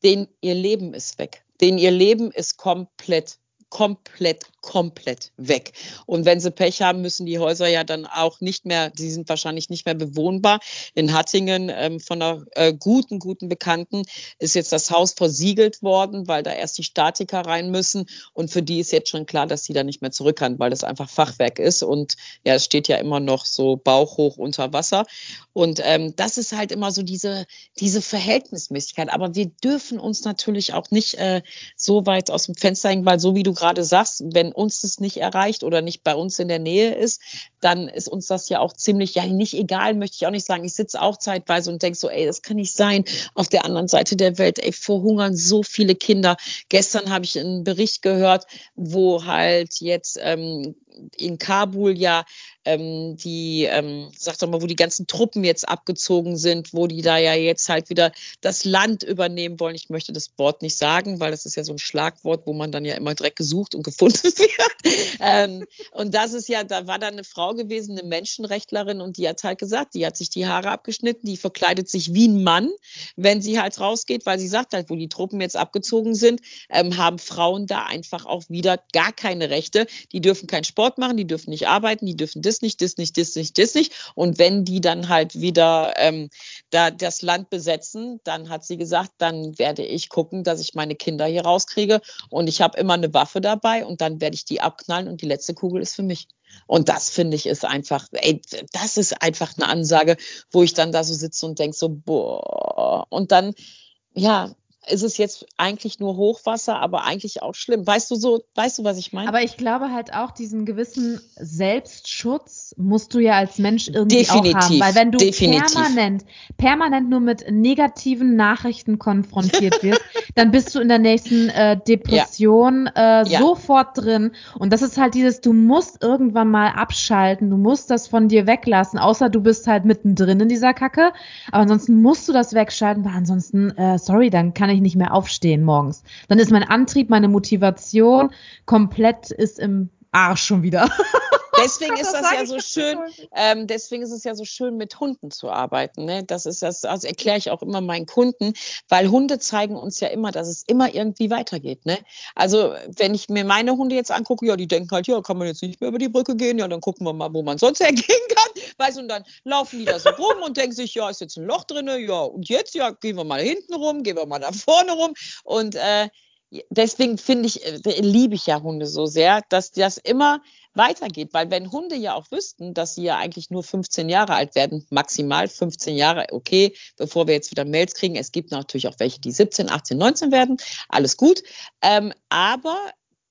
denen ihr Leben ist weg. Denen ihr Leben ist komplett komplett, komplett weg. Und wenn sie Pech haben, müssen die Häuser ja dann auch nicht mehr, die sind wahrscheinlich nicht mehr bewohnbar. In Hattingen ähm, von einer äh, guten, guten Bekannten ist jetzt das Haus versiegelt worden, weil da erst die Statiker rein müssen. Und für die ist jetzt schon klar, dass sie da nicht mehr zurück kann, weil das einfach Fachwerk ist. Und ja, es steht ja immer noch so bauchhoch unter Wasser. Und ähm, das ist halt immer so diese, diese Verhältnismäßigkeit. Aber wir dürfen uns natürlich auch nicht äh, so weit aus dem Fenster hängen, weil so wie du gerade sagst, wenn uns das nicht erreicht oder nicht bei uns in der Nähe ist, dann ist uns das ja auch ziemlich, ja, nicht egal, möchte ich auch nicht sagen. Ich sitze auch zeitweise und denke so, ey, das kann nicht sein. Auf der anderen Seite der Welt, ey, verhungern so viele Kinder. Gestern habe ich einen Bericht gehört, wo halt jetzt ähm, in Kabul ja ähm, die, ähm, sag doch mal, wo die ganzen Truppen jetzt abgezogen sind, wo die da ja jetzt halt wieder das Land übernehmen wollen. Ich möchte das Wort nicht sagen, weil das ist ja so ein Schlagwort, wo man dann ja immer direkt gesucht und gefunden wird. ähm, und das ist ja, da war da eine Frau gewesen, eine Menschenrechtlerin, und die hat halt gesagt, die hat sich die Haare abgeschnitten, die verkleidet sich wie ein Mann, wenn sie halt rausgeht, weil sie sagt halt, wo die Truppen jetzt abgezogen sind, ähm, haben Frauen da einfach auch wieder gar keine Rechte. Die dürfen keinen Sport machen, die dürfen nicht arbeiten, die dürfen das nicht, das nicht, das nicht, das nicht. Und wenn die dann halt wieder ähm, da das Land besetzen, dann hat sie gesagt, dann werde ich gucken, dass ich meine Kinder hier rauskriege. Und ich habe immer eine Waffe dabei und dann werde ich die abknallen und die letzte Kugel ist für mich. Und das finde ich ist einfach, ey, das ist einfach eine Ansage, wo ich dann da so sitze und denke so, boah. Und dann, ja, ist es jetzt eigentlich nur Hochwasser, aber eigentlich auch schlimm. Weißt du so, weißt du, was ich meine? Aber ich glaube halt auch, diesen gewissen Selbstschutz musst du ja als Mensch irgendwie definitiv, auch haben. Weil wenn du definitiv. permanent, permanent nur mit negativen Nachrichten konfrontiert wirst, dann bist du in der nächsten äh, Depression ja. Äh, ja. sofort drin. Und das ist halt dieses, du musst irgendwann mal abschalten, du musst das von dir weglassen, außer du bist halt mittendrin in dieser Kacke. Aber ansonsten musst du das wegschalten, weil ansonsten, äh, sorry, dann kann ich ich nicht mehr aufstehen morgens. Dann ist mein Antrieb, meine Motivation komplett ist im Arsch schon wieder. Deswegen ist das, das ja so schön, ähm, deswegen ist es ja so schön, mit Hunden zu arbeiten. Ne? Das ist das, also erkläre ich auch immer meinen Kunden, weil Hunde zeigen uns ja immer, dass es immer irgendwie weitergeht. Ne? Also wenn ich mir meine Hunde jetzt angucke, ja, die denken halt, ja, kann man jetzt nicht mehr über die Brücke gehen, ja, dann gucken wir mal, wo man sonst hergehen kann. Weißt du, und dann laufen die da so rum und denken sich, ja, ist jetzt ein Loch drin, ja, und jetzt, ja, gehen wir mal hinten rum, gehen wir mal da vorne rum. Und äh, deswegen finde ich, äh, liebe ich ja Hunde so sehr, dass das immer weitergeht. Weil wenn Hunde ja auch wüssten, dass sie ja eigentlich nur 15 Jahre alt werden, maximal 15 Jahre, okay, bevor wir jetzt wieder Mails kriegen, es gibt natürlich auch welche, die 17, 18, 19 werden, alles gut. Ähm, aber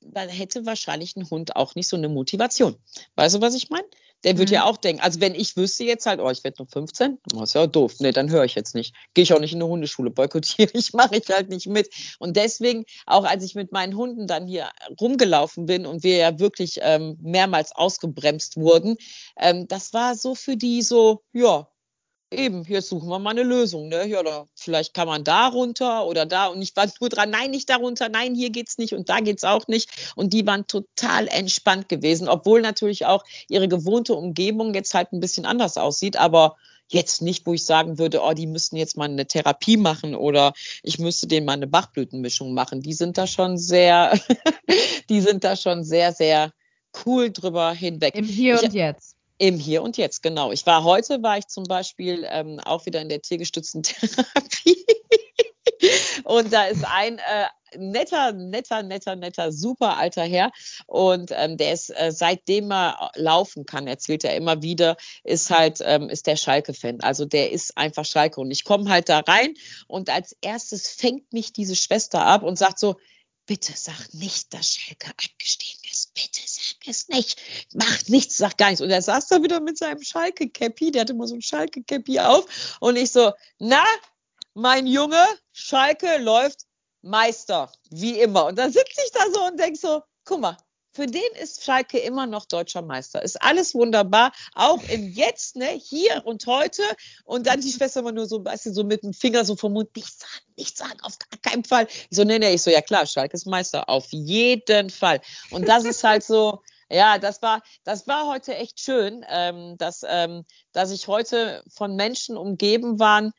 dann hätte wahrscheinlich ein Hund auch nicht so eine Motivation. Weißt du, was ich meine? Der würde mhm. ja auch denken, also wenn ich wüsste jetzt halt, oh, ich werde nur 15, das ist ja doof. Nee, dann höre ich jetzt nicht. Gehe ich auch nicht in eine Hundeschule, boykottiere ich, mache ich halt nicht mit. Und deswegen, auch als ich mit meinen Hunden dann hier rumgelaufen bin und wir ja wirklich ähm, mehrmals ausgebremst wurden, ähm, das war so für die so, ja, eben, jetzt suchen wir mal eine Lösung. Ne? Ja, oder vielleicht kann man da runter oder da und ich war nur dran, nein, nicht darunter, nein, hier geht's nicht und da geht's auch nicht. Und die waren total entspannt gewesen, obwohl natürlich auch ihre gewohnte Umgebung jetzt halt ein bisschen anders aussieht, aber jetzt nicht, wo ich sagen würde, oh, die müssten jetzt mal eine Therapie machen oder ich müsste denen mal eine Bachblütenmischung machen. Die sind da schon sehr, die sind da schon sehr, sehr cool drüber hinweg. Im Hier ich, und Jetzt Im Hier und Jetzt, genau. Ich war heute, war ich zum Beispiel ähm, auch wieder in der tiergestützten Therapie. und da ist ein äh, netter, netter, netter, netter, super alter Herr. Und ähm, der ist, äh, seitdem er laufen kann, erzählt er immer wieder, ist halt, ähm, ist der Schalke-Fan. Also der ist einfach Schalke. Und ich komme halt da rein und als erstes fängt mich diese Schwester ab und sagt so, bitte sag nicht, dass Schalke abgestiegen ist. Bitte sag es nicht. Macht nichts, sag gar nichts. Und er saß da wieder mit seinem Schalke-Cappy, der hatte immer so ein Schalke-Cappy auf. Und ich so, na, mein Junge, Schalke läuft Meister, wie immer. Und dann sitze ich da so und denke so, guck mal, für den ist Schalke immer noch deutscher Meister. Ist alles wunderbar, auch im Jetzt, ne, hier und heute. Und dann die Schwester immer nur so, weißt du, so mit dem Finger so vom Mund, nicht sagen, nicht sagen, auf gar keinen Fall. Ich so, nee, nee, ich so, ja klar, Schalke ist Meister, auf jeden Fall. Und das ist halt so, ja, das war, das war heute echt schön, ähm, dass, ähm, dass ich heute von Menschen umgeben waren,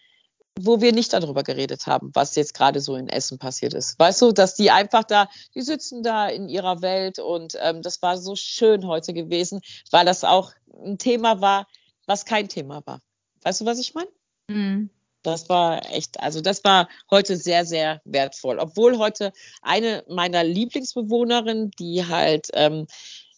wo wir nicht darüber geredet haben, was jetzt gerade so in Essen passiert ist. Weißt du, dass die einfach da, die sitzen da in ihrer Welt und ähm, das war so schön heute gewesen, weil das auch ein Thema war, was kein Thema war. Weißt du, was ich meine? Mhm. Das war echt, also das war heute sehr, sehr wertvoll. Obwohl heute eine meiner Lieblingsbewohnerinnen, die halt ähm,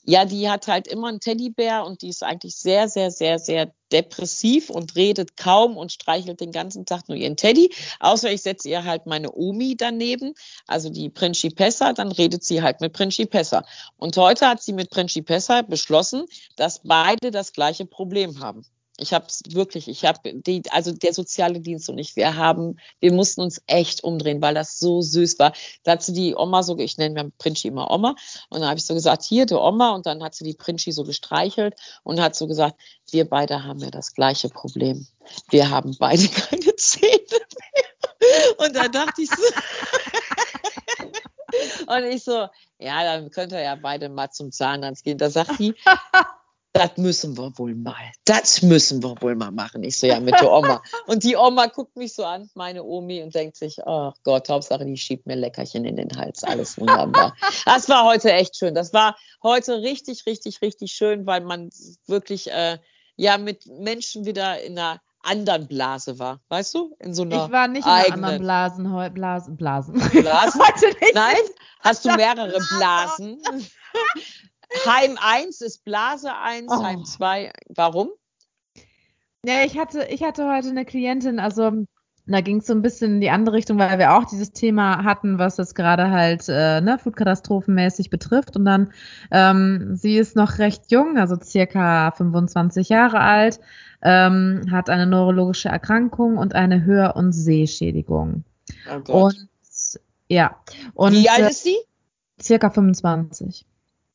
ja, die hat halt immer einen Teddybär und die ist eigentlich sehr, sehr, sehr, sehr depressiv und redet kaum und streichelt den ganzen Tag nur ihren Teddy. Außer ich setze ihr halt meine Omi daneben, also die Principessa, dann redet sie halt mit Principessa. Und heute hat sie mit Principessa beschlossen, dass beide das gleiche Problem haben. Ich habe es wirklich, ich habe die, also der soziale Dienst und ich, wir haben, wir mussten uns echt umdrehen, weil das so süß war. Da hat sie die Oma so, ich nenne mir Princhi immer Oma, und dann habe ich so gesagt, hier, der Oma, und dann hat sie die Princhi so gestreichelt und hat so gesagt, wir beide haben ja das gleiche Problem. Wir haben beide keine Zähne mehr. Und da dachte ich so, und ich so, ja, dann könnt ihr ja beide mal zum Zahnarzt gehen. Da sagt die, das müssen wir wohl mal. Das müssen wir wohl mal machen. Ich so, ja, mit der Oma. Und die Oma guckt mich so an, meine Omi, und denkt sich, ach oh Gott, Hauptsache, die schiebt mir Leckerchen in den Hals. Alles wunderbar. Das war heute echt schön. Das war heute richtig, richtig, richtig schön, weil man wirklich, äh, ja, mit Menschen wieder in einer anderen Blase war, weißt du? In so einer Ich war nicht in einer anderen Blasen, Blasen, Blasen. Blasen? Nein? Hast du mehrere Blasen? Heim 1 ist Blase 1, oh. Heim 2. Warum? Ja, ich hatte, ich hatte heute eine Klientin, also da ging es so ein bisschen in die andere Richtung, weil wir auch dieses Thema hatten, was jetzt gerade halt äh, ne, Flutkatastrophenmäßig betrifft. Und dann, ähm, sie ist noch recht jung, also circa 25 Jahre alt, ähm, hat eine neurologische Erkrankung und eine Hör- und Sehschädigung. Oh Gott. Und ja. Und, Wie alt ist sie? Circa 25.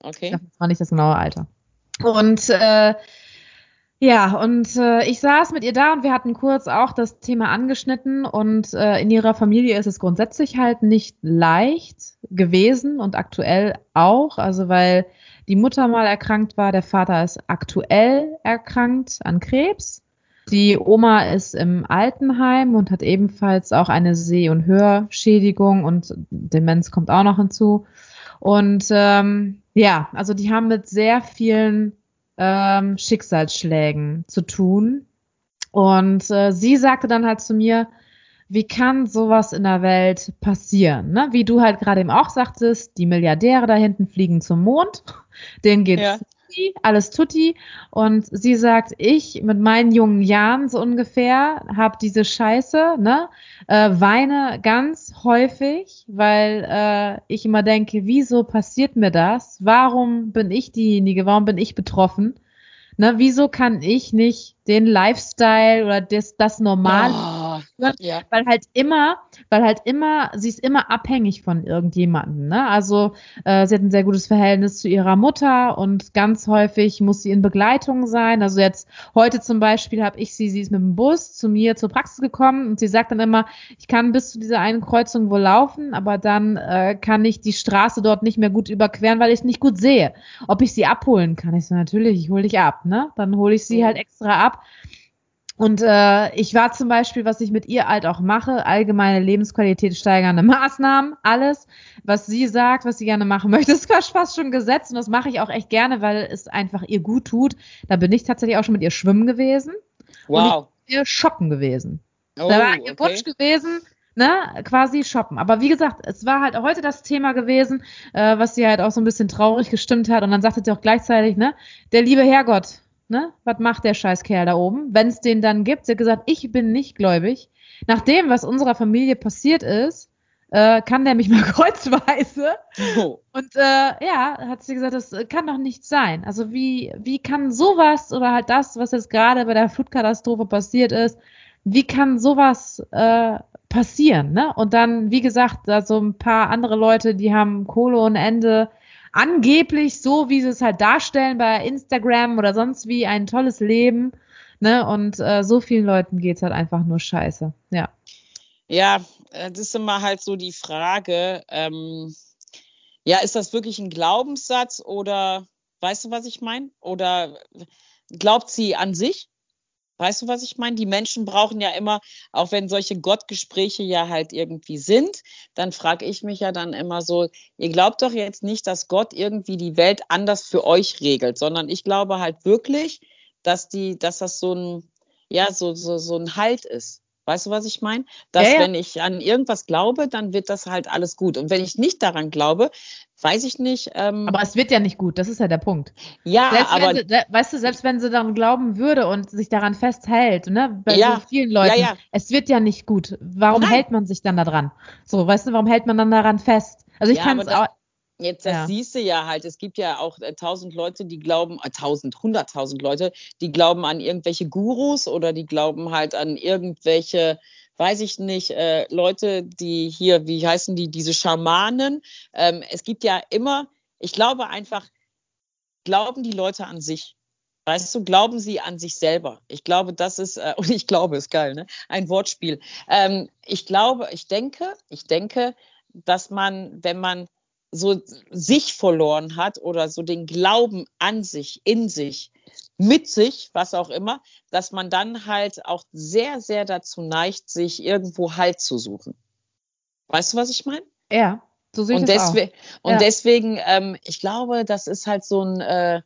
Okay. Das war nicht das genaue Alter. Und äh, ja, und äh, ich saß mit ihr da und wir hatten kurz auch das Thema angeschnitten und äh, in ihrer Familie ist es grundsätzlich halt nicht leicht gewesen und aktuell auch, also weil die Mutter mal erkrankt war, der Vater ist aktuell erkrankt an Krebs. Die Oma ist im Altenheim und hat ebenfalls auch eine Seh- und Hörschädigung und Demenz kommt auch noch hinzu. Und ähm, ja, also die haben mit sehr vielen ähm, Schicksalsschlägen zu tun. Und äh, sie sagte dann halt zu mir, wie kann sowas in der Welt passieren? Ne? Wie du halt gerade eben auch sagtest, die Milliardäre da hinten fliegen zum Mond, denen geht's ja tutti, alles tutti. Und sie sagt, ich mit meinen jungen Jahren so ungefähr habe diese Scheiße, ne, äh, weine ganz häufig, weil äh, ich immer denke, wieso passiert mir das? Warum bin ich diejenige? Warum bin ich betroffen? Ne, wieso kann ich nicht den Lifestyle oder das, das Normal, oh, ja. weil halt immer, weil halt immer, sie ist immer abhängig von irgendjemandem. Ne? Also äh, sie hat ein sehr gutes Verhältnis zu ihrer Mutter und ganz häufig muss sie in Begleitung sein. Also jetzt heute zum Beispiel habe ich sie, sie ist mit dem Bus zu mir zur Praxis gekommen und sie sagt dann immer, ich kann bis zu dieser einen Kreuzung wohl laufen, aber dann äh, kann ich die Straße dort nicht mehr gut überqueren, weil ich es nicht gut sehe. Ob ich sie abholen kann, ich so natürlich, ich hole dich ab. Ne? Dann hole ich sie halt extra ab. Und äh, ich war zum Beispiel, was ich mit ihr halt auch mache, allgemeine Lebensqualität steigernde Maßnahmen, alles, was sie sagt, was sie gerne machen möchte, ist fast schon gesetzt und das mache ich auch echt gerne, weil es einfach ihr gut tut. Da bin ich tatsächlich auch schon mit ihr schwimmen gewesen. Wow. Und ich ihr shoppen gewesen. Oh, da war ihr okay. Wunsch gewesen, ne, quasi shoppen. Aber wie gesagt, es war halt heute das Thema gewesen, äh, was sie halt auch so ein bisschen traurig gestimmt hat. Und dann sagte sie auch gleichzeitig, ne, der liebe Herrgott, ne, was macht der Scheißkerl da oben, wenn es den dann gibt? Sie hat gesagt, ich bin nicht gläubig. Nach dem, was unserer Familie passiert ist, äh, kann der mich mal kreuzweise. Oh. Und äh, ja, hat sie gesagt, das kann doch nicht sein. Also wie, wie kann sowas oder halt das, was jetzt gerade bei der Flutkatastrophe passiert ist, wie kann sowas äh, passieren? Ne? Und dann, wie gesagt, da so ein paar andere Leute, die haben Kohle und Ende angeblich so, wie sie es halt darstellen bei Instagram oder sonst wie ein tolles Leben. Ne? Und äh, so vielen Leuten geht's halt einfach nur scheiße. Ja. Ja, äh, das ist immer halt so die Frage, ähm, ja, ist das wirklich ein Glaubenssatz oder weißt du, was ich meine? Oder glaubt sie an sich? Weißt du, was ich meine? Die Menschen brauchen ja immer, auch wenn solche Gottgespräche ja halt irgendwie sind, dann frage ich mich ja dann immer so, ihr glaubt doch jetzt nicht, dass Gott irgendwie die Welt anders für euch regelt, sondern ich glaube halt wirklich, dass die, dass das so ein, ja, so, so, so ein Halt ist. Weißt du, was ich meine? Dass Ja, ja. wenn ich an irgendwas glaube, dann wird das halt alles gut. Und wenn ich nicht daran glaube, weiß ich nicht. Ähm, Aber es wird ja nicht gut, das ist ja der Punkt. ja, Selbst aber wenn sie, weißt du, selbst wenn sie daran glauben würde und sich daran festhält, ne, bei Ja, so vielen Leuten, ja, ja. es wird ja nicht gut. Warum Nein. hält man sich dann da dran? So, weißt du, warum hält man dann daran fest? Also ich kann es auch, Jetzt, das Ja. siehst du ja halt. Es gibt ja auch äh, tausend Leute, die glauben, äh, tausend, hunderttausend Leute, die glauben an irgendwelche Gurus oder die glauben halt an irgendwelche, weiß ich nicht, äh, Leute, die hier, wie heißen die, diese Schamanen. Ähm, es gibt ja immer, ich glaube einfach, glauben die Leute an sich. Weißt du, glauben sie an sich selber? Ich glaube, das ist, äh, und ich glaube, ist geil, ne? Ein Wortspiel. Ähm, ich glaube, ich denke, ich denke, dass man, wenn man so sich verloren hat oder so den Glauben an sich, in sich, mit sich, was auch immer, dass man dann halt auch sehr, sehr dazu neigt, sich irgendwo Halt zu suchen. Weißt du, was ich meine? ja, so sehe ich Und, das auch. und Ja. deswegen, ähm, ich glaube, das ist halt so ein, äh,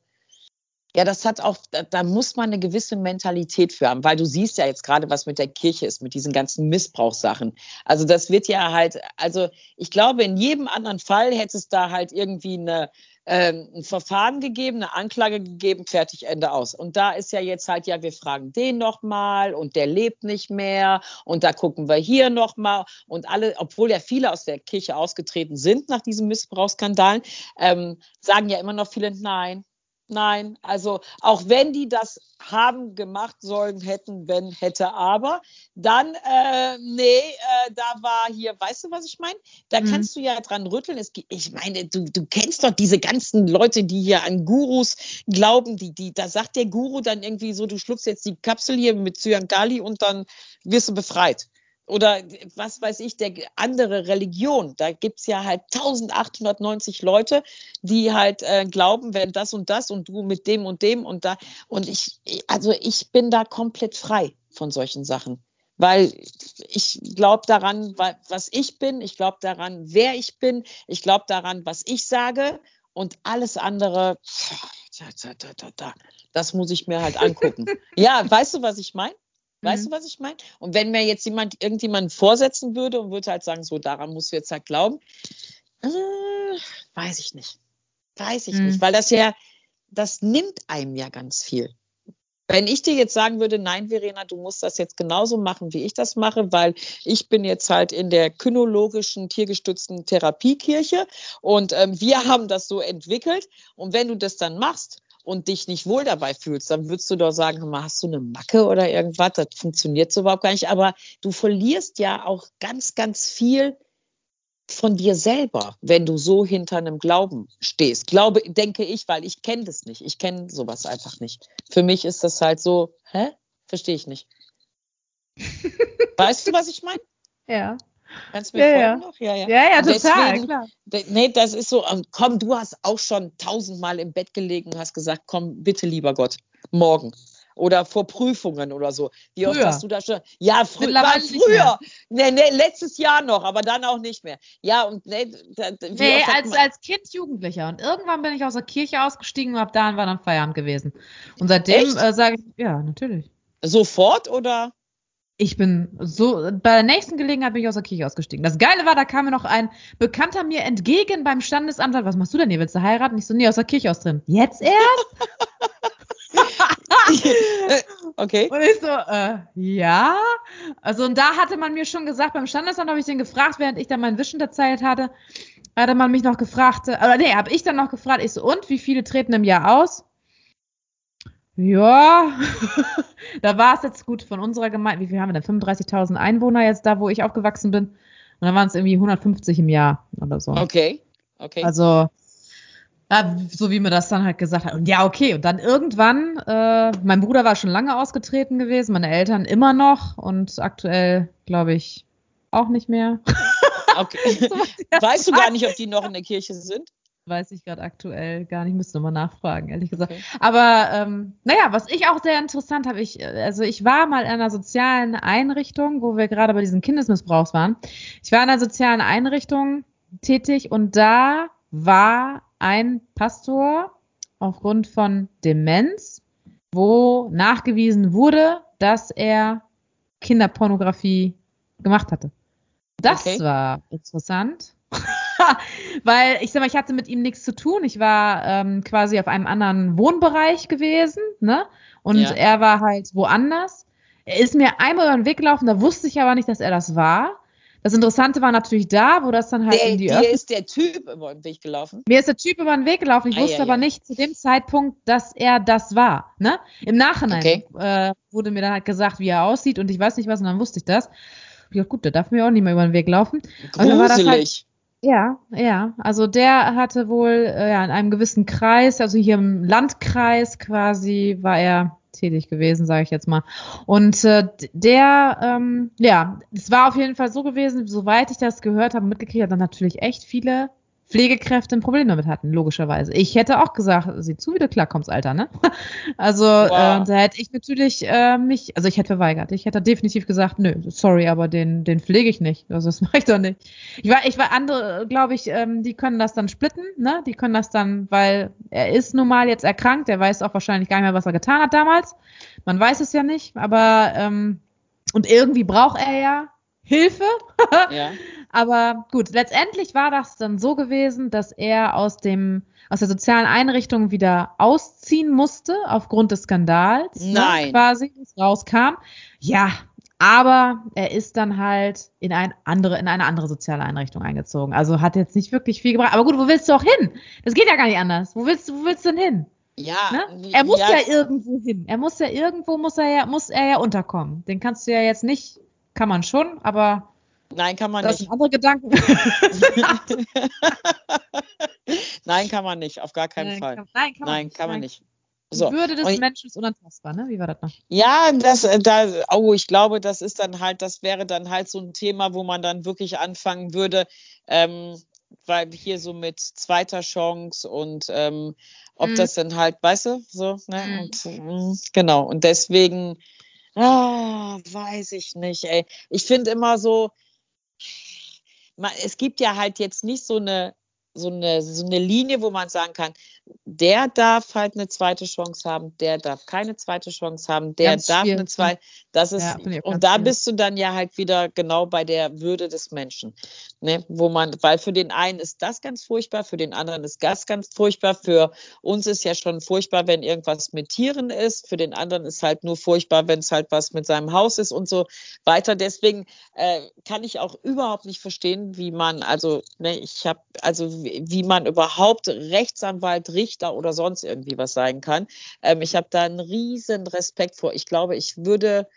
ja, das hat auch, da, muss man eine gewisse Mentalität für haben, weil du siehst ja jetzt gerade, was mit der Kirche ist, mit diesen ganzen Missbrauchssachen. Also das wird ja halt, also ich glaube, in jedem anderen Fall hätte es da halt irgendwie eine, ähm, ein Verfahren gegeben, eine Anklage gegeben, fertig, Ende aus. Und da ist ja jetzt halt, ja, wir fragen den nochmal und der lebt nicht mehr und da gucken wir hier nochmal und alle, obwohl ja viele aus der Kirche ausgetreten sind nach diesen Missbrauchsskandalen, ähm, sagen ja immer noch viele Nein. Nein, also auch wenn die das haben gemacht sollen, hätten, wenn, hätte, aber, dann, äh, nee, äh, da war hier, weißt du, was ich meine? Da Mhm. kannst du ja dran rütteln. Es, ich meine, du, du kennst doch diese ganzen Leute, die hier an Gurus glauben, die, die, da sagt der Guru dann irgendwie so, du schluckst jetzt die Kapsel hier mit Cyankali und dann wirst du befreit oder was weiß ich, der andere Religion. Da gibt's ja halt 1890 Leute, die halt äh, glauben, wenn das und das und du mit dem und dem und da. Und ich, also ich bin da komplett frei von solchen Sachen. Weil ich glaube daran, wa- was ich bin, ich glaube daran, wer ich bin, ich glaube daran, was ich sage und alles andere, da, da, da, das muss ich mir halt angucken. ja, weißt du, was ich meine? Weißt Mhm. du, was ich meine? Und wenn mir jetzt jemand irgendjemanden vorsetzen würde und würde halt sagen, so daran musst du jetzt halt glauben, äh, weiß ich nicht. Weiß ich Mhm. nicht, weil das ja, das nimmt einem ja ganz viel. Wenn ich dir jetzt sagen würde, nein, Verena, du musst das jetzt genauso machen, wie ich das mache, weil ich bin jetzt halt in der kynologischen, tiergestützten Therapiekirche und ähm, wir haben das so entwickelt. Und wenn du das dann machst und dich nicht wohl dabei fühlst, dann würdest du doch sagen, hast du eine Macke oder irgendwas? Das funktioniert so überhaupt gar nicht. Aber du verlierst ja auch ganz, ganz viel von dir selber, wenn du so hinter einem Glauben stehst. Glaube, denke ich, weil ich kenne das nicht. Ich kenne sowas einfach nicht. Für mich ist das halt so, hä? Verstehe ich nicht. weißt du, was ich meine? Ja. Kannst du mir Ja, ja. noch? Ja, ja. Ja, ja, total, deswegen- klar. Nee, das ist so, ähm, komm, du hast auch schon tausendmal im Bett gelegen und hast gesagt, komm, bitte, lieber Gott, morgen. oder vor Prüfungen oder so. Wie oft Früher. hast du da schon? Ja, frü war früher. Nee, nee, letztes Jahr noch, aber dann auch nicht mehr. Ja, und nee, da, wie Nee, als, als Kind Jugendlicher. Und irgendwann bin ich aus der Kirche ausgestiegen und ab da war dann Feierabend gewesen. Und seitdem äh, sage ich, ja, natürlich. sofort oder? Ich bin so, bei der nächsten Gelegenheit bin ich aus der Kirche ausgestiegen. Das Geile war, da kam mir noch ein Bekannter mir entgegen beim Standesamt, sagt, was machst du denn hier? Willst du heiraten? Ich so, nee, aus der Kirche aus drin. Jetzt erst? okay. Und ich so, äh, ja. Also, und da hatte man mir schon gesagt, beim Standesamt habe ich den gefragt, während ich dann mein Wischen erzählt hatte, hatte man mich noch gefragt, äh, oder nee, habe ich dann noch gefragt, ich so, und wie viele treten im Jahr aus? Ja, da war es jetzt gut von unserer Gemeinde, wie viel haben wir denn? 35.000 Einwohner jetzt da, wo ich aufgewachsen bin. Und dann waren es irgendwie 150 im Jahr oder so. Okay. Okay. Also, ja, so wie mir das dann halt gesagt hat. Und ja, okay. Und dann irgendwann, äh, mein Bruder war schon lange ausgetreten gewesen, meine Eltern immer noch und aktuell, glaube ich, auch nicht mehr. okay. So, weißt du gar nicht, ob die noch in der Kirche sind? Weiß ich gerade aktuell gar nicht, müsste nochmal nachfragen, ehrlich gesagt. Okay. Aber ähm, naja, was ich auch sehr interessant habe, ich, also ich war mal in einer sozialen Einrichtung, wo wir gerade bei diesem Kindesmissbrauchs waren. Ich war in einer sozialen Einrichtung tätig und da war ein Pastor aufgrund von Demenz, wo nachgewiesen wurde, dass er Kinderpornografie gemacht hatte. Das Okay. war interessant. Weil ich sag mal, ich hatte mit ihm nichts zu tun. Ich war ähm, quasi auf einem anderen Wohnbereich gewesen, ne? Und Ja. er war halt woanders. Er ist mir einmal über den Weg gelaufen, da wusste ich aber nicht, dass er das war. Das Interessante war natürlich da, wo das dann halt Der, in die Öffentlichkeit. ist der Typ über den Weg gelaufen. Mir ist der Typ über den Weg gelaufen. Ich Ah, wusste ja, aber ja. nicht zu dem Zeitpunkt, dass er das war. Ne? Im Nachhinein Okay. äh, wurde mir dann halt gesagt, wie er aussieht und ich weiß nicht was und dann wusste ich das. Ja gut, der darf mir auch nicht mehr über den Weg laufen. Und dann war das halt- Gruselig. Ja, ja. Also der hatte wohl äh, ja, in einem gewissen Kreis, also hier im Landkreis quasi, war er tätig gewesen, sage ich jetzt mal. Und äh, der, ähm, ja, es war auf jeden Fall so gewesen, soweit ich das gehört habe, mitgekriegt habe, dann natürlich echt viele Pflegekräfte ein Problem damit hatten, logischerweise. Ich hätte auch gesagt, sieh zu, wie du klarkommst, Alter, ne? Also Wow. äh, da hätte ich natürlich äh, mich, also ich hätte verweigert. Ich hätte definitiv gesagt, nö, sorry, aber den, den pflege ich nicht. Also das mache ich doch nicht. Ich war, ich war andere, glaube ich, ähm, die können das dann splitten, ne? Die können das dann, weil er ist nun mal jetzt erkrankt, er weiß auch wahrscheinlich gar nicht mehr, was er getan hat damals. Man weiß es ja nicht, aber ähm, und irgendwie braucht er ja Hilfe. Ja. Aber gut, letztendlich war das dann so gewesen, dass er aus dem aus der sozialen Einrichtung wieder ausziehen musste aufgrund des Skandals, Nein. Ne, quasi, was rauskam. Ja, aber er ist dann halt in ein andere in eine andere soziale Einrichtung eingezogen. Also hat jetzt nicht wirklich viel gebracht. Aber gut, wo willst du auch hin? Das geht ja gar nicht anders. Wo willst du wo willst du denn hin? Ja, Ne? Er muss ja, ja irgendwo hin. Er muss ja irgendwo muss er ja muss er ja unterkommen. Den kannst du ja jetzt nicht, kann man schon, aber Nein, kann man das nicht. sind andere Gedanken. Nein, kann man nicht, auf gar keinen Nein, Fall. Kann, nein, kann man Nein, nicht. kann man nicht. Die So. Würde des und- Menschen ist unantastbar, ne? Wie war das noch? Ja, das, äh, da, oh, ich glaube, das ist dann halt, das wäre dann halt so ein Thema, wo man dann wirklich anfangen würde, ähm, weil hier so mit zweiter Chance und ähm, ob Mhm. das dann halt, weißt du, so, ne? Mhm. Und, mm, genau. Und deswegen, ah, weiß ich nicht, ey. Ich finde immer so, es gibt ja halt jetzt nicht so eine, so eine, so eine Linie, wo man sagen kann, der darf halt eine zweite Chance haben, der darf keine zweite Chance haben, der Ganz darf schwierig, eine zweite. Das ist, Ja, und da schwierig. bist du dann ja halt wieder genau bei der Würde des Menschen. Ne? Wo man, weil für den einen ist das ganz furchtbar, für den anderen ist das ganz furchtbar, für uns ist ja schon furchtbar, wenn irgendwas mit Tieren ist, für den anderen ist halt nur furchtbar, wenn es halt was mit seinem Haus ist und so weiter. Deswegen äh, kann ich auch überhaupt nicht verstehen, wie man, also, ne, ich habe, also wie, man überhaupt Rechtsanwalt, Richter oder sonst irgendwie was sein kann. Ähm, ich habe da einen riesen Respekt vor. Ich glaube, ich würde,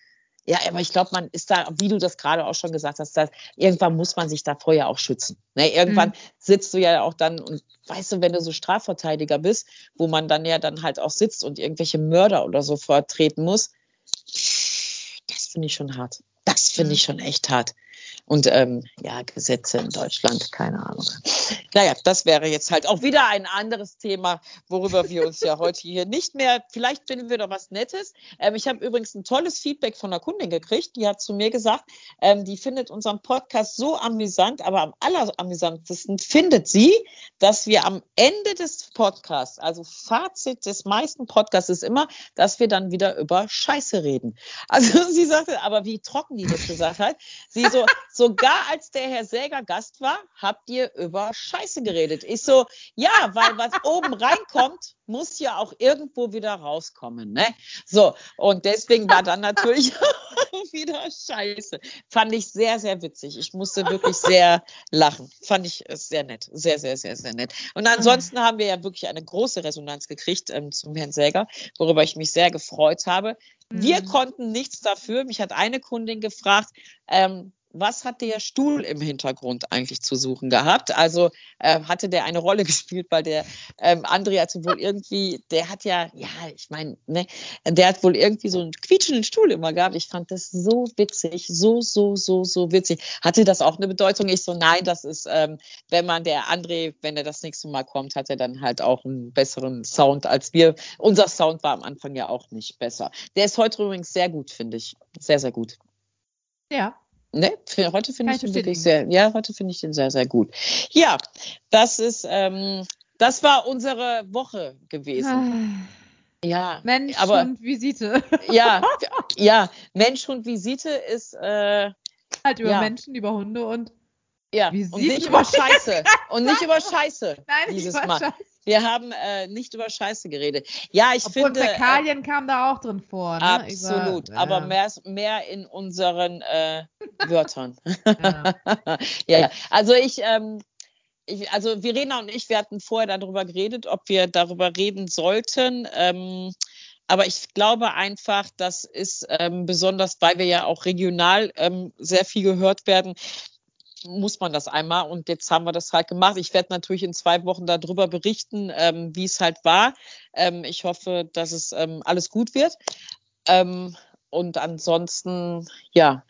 ja, aber ich glaube, man ist da, wie du das gerade auch schon gesagt hast, dass irgendwann muss man sich davor ja auch schützen. Ne? Irgendwann Mhm. sitzt du ja auch dann und weißt du, wenn du so Strafverteidiger bist, wo man dann ja dann halt auch sitzt und irgendwelche Mörder oder so vertreten muss, das finde ich schon hart. Das finde Mhm. ich schon echt hart. Und ähm, ja, Gesetze in Deutschland, keine Ahnung. Naja, das wäre jetzt halt auch wieder ein anderes Thema, worüber wir uns ja heute hier nicht mehr, vielleicht finden wir doch was Nettes. Ähm, ich habe übrigens ein tolles Feedback von einer Kundin gekriegt, die hat zu mir gesagt, ähm, die findet unseren Podcast so amüsant, aber am alleramüsantesten findet sie, dass wir am Ende des Podcasts, also Fazit des meisten Podcasts ist immer, dass wir dann wieder über Scheiße reden. Also sie sagte, aber wie trocken die das gesagt hat. Sie so, sogar als der Herr Säger Gast war, habt ihr über Scheiße geredet. Ich so, ja, weil was oben reinkommt, muss ja auch irgendwo wieder rauskommen. Ne? So, und deswegen war dann natürlich wieder Scheiße. Fand ich sehr, sehr witzig. Ich musste wirklich sehr lachen. Fand ich sehr nett. Sehr, sehr, sehr, sehr nett. Und ansonsten haben wir ja wirklich eine große Resonanz gekriegt ähm, zum Herrn Säger, worüber ich mich sehr gefreut habe. Wir mhm. konnten nichts dafür. Mich hat eine Kundin gefragt, ähm, was hat der Stuhl im Hintergrund eigentlich zu suchen gehabt? Also äh, hatte der eine Rolle gespielt, weil der ähm, André hatte wohl irgendwie, der hat ja, ja, ich meine, ne, der hat wohl irgendwie so einen quietschenden Stuhl immer gehabt. Ich fand das so witzig, so, so, so, so witzig. Hatte das auch eine Bedeutung? Ich so, nein, das ist, ähm, wenn man der André, wenn er das nächste Mal kommt, hat er dann halt auch einen besseren Sound als wir. Unser Sound war am Anfang ja auch nicht besser. Der ist heute übrigens sehr gut, finde ich. Sehr, sehr gut. Ja, Ne, für, heute finde ich den wirklich sehr, ja, heute finde ich den sehr, sehr gut. Ja, das ist, ähm, das war unsere Woche gewesen. Ah. Ja, Mensch aber, und Visite. Ja, ja, Mensch und Visite ist äh, halt über ja. Menschen, über Hunde und ja, Visite. und nicht über Scheiße. und nicht über Scheiße Nein, dieses Mal. Scheiße. Wir haben äh, nicht über Scheiße geredet. Ja, ich Obwohl finde. Fäkalien äh, kam da auch drin vor. Ne? Absolut, über, aber mehr, mehr in unseren äh, Wörtern. ja. ja, also ich, ähm, ich, also Verena und ich, wir hatten vorher darüber geredet, ob wir darüber reden sollten. Ähm, aber ich glaube einfach, das ist ähm, besonders, weil wir ja auch regional ähm, sehr viel gehört werden, muss man das einmal und jetzt haben wir das halt gemacht. Ich werde natürlich in zwei Wochen darüber berichten, ähm, wie es halt war. Ähm, ich hoffe, dass es ähm, alles gut wird. Ähm, und ansonsten, ja,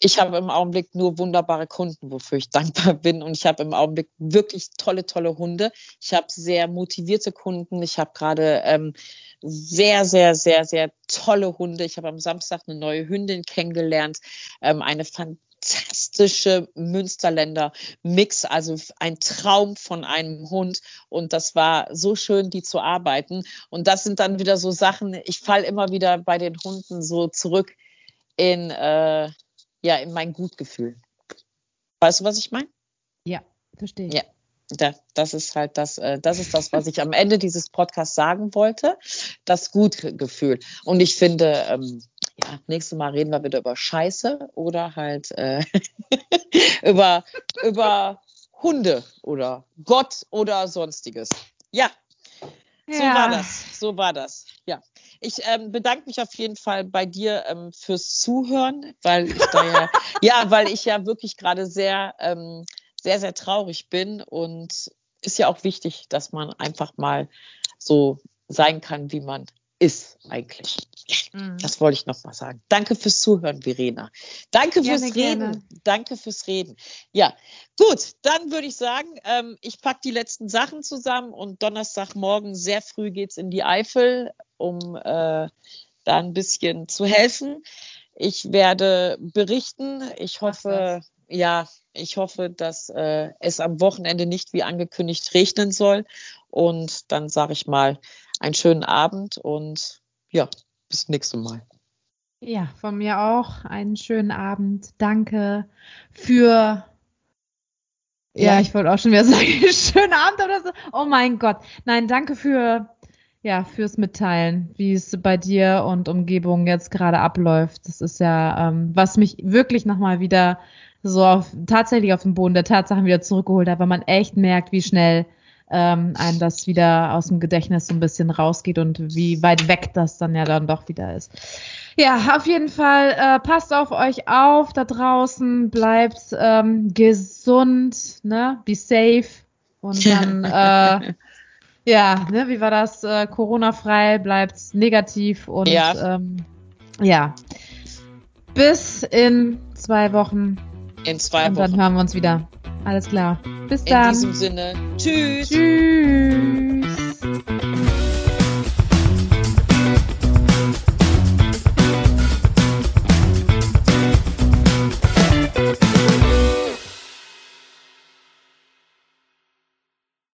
ich habe im Augenblick nur wunderbare Kunden, wofür ich dankbar bin. Und ich habe im Augenblick wirklich tolle, tolle Hunde. Ich habe sehr motivierte Kunden. Ich habe gerade ähm, sehr, sehr, sehr, sehr tolle Hunde. Ich habe am Samstag eine neue Hündin kennengelernt, ähm, eine fantastische fantastische Münsterländer Mix, also ein Traum von einem Hund. Und das war so schön, die zu arbeiten. Und das sind dann wieder so Sachen, ich falle immer wieder bei den Hunden so zurück in, äh, ja, in mein Gutgefühl. Weißt du, was ich meine? Ja, verstehe. Ja. Ja, das ist halt das, äh, das ist das, was ich am Ende dieses Podcasts sagen wollte. Das Gutgefühl. Und ich finde, ähm, ja, nächstes Mal reden wir wieder über Scheiße oder halt äh, über, über Hunde oder Gott oder sonstiges. Ja, ja, so war das. So war das. Ja. Ich ähm, bedanke mich auf jeden Fall bei dir ähm, fürs Zuhören, weil ich da ja, ja, weil ich ja wirklich gerade sehr, ähm, sehr, sehr traurig bin und ist ja auch wichtig, dass man einfach mal so sein kann, wie man ist eigentlich. Mhm. Das wollte ich noch mal sagen. Danke fürs Zuhören, Verena. Danke gerne, fürs Reden. Gerne. Danke fürs Reden. Ja, gut, dann würde ich sagen, ähm, ich packe die letzten Sachen zusammen und Donnerstagmorgen sehr früh geht es in die Eifel, um äh, da ein bisschen zu helfen. Ich werde berichten. Ich hoffe, ja, ich hoffe, dass äh, es am Wochenende nicht wie angekündigt regnen soll. Und dann sage ich mal, einen schönen Abend und ja, bis nächste Mal. Ja, von mir auch einen schönen Abend. Danke für ja, ja ich wollte auch schon wieder sagen, schönen Abend oder so. Oh mein Gott. Nein, danke für ja, fürs Mitteilen, wie es bei dir und Umgebung jetzt gerade abläuft. Das ist ja, ähm, was mich wirklich nochmal wieder so auf, tatsächlich auf den Boden der Tatsachen wieder zurückgeholt hat, weil man echt merkt, wie schnell ähm, einem das wieder aus dem Gedächtnis so ein bisschen rausgeht und wie weit weg das dann ja dann doch wieder ist. Ja, auf jeden Fall äh, passt auf euch auf da draußen, bleibt ähm, gesund, ne, be safe und dann äh, ja, ne, wie war das? Äh, Corona-frei, bleibt negativ und ja. Ähm, ja. Bis in zwei Wochen. In zwei Und Wochen. dann hören wir uns wieder. Alles klar. Bis dann. In diesem Sinne. Tschüss. Tschüss.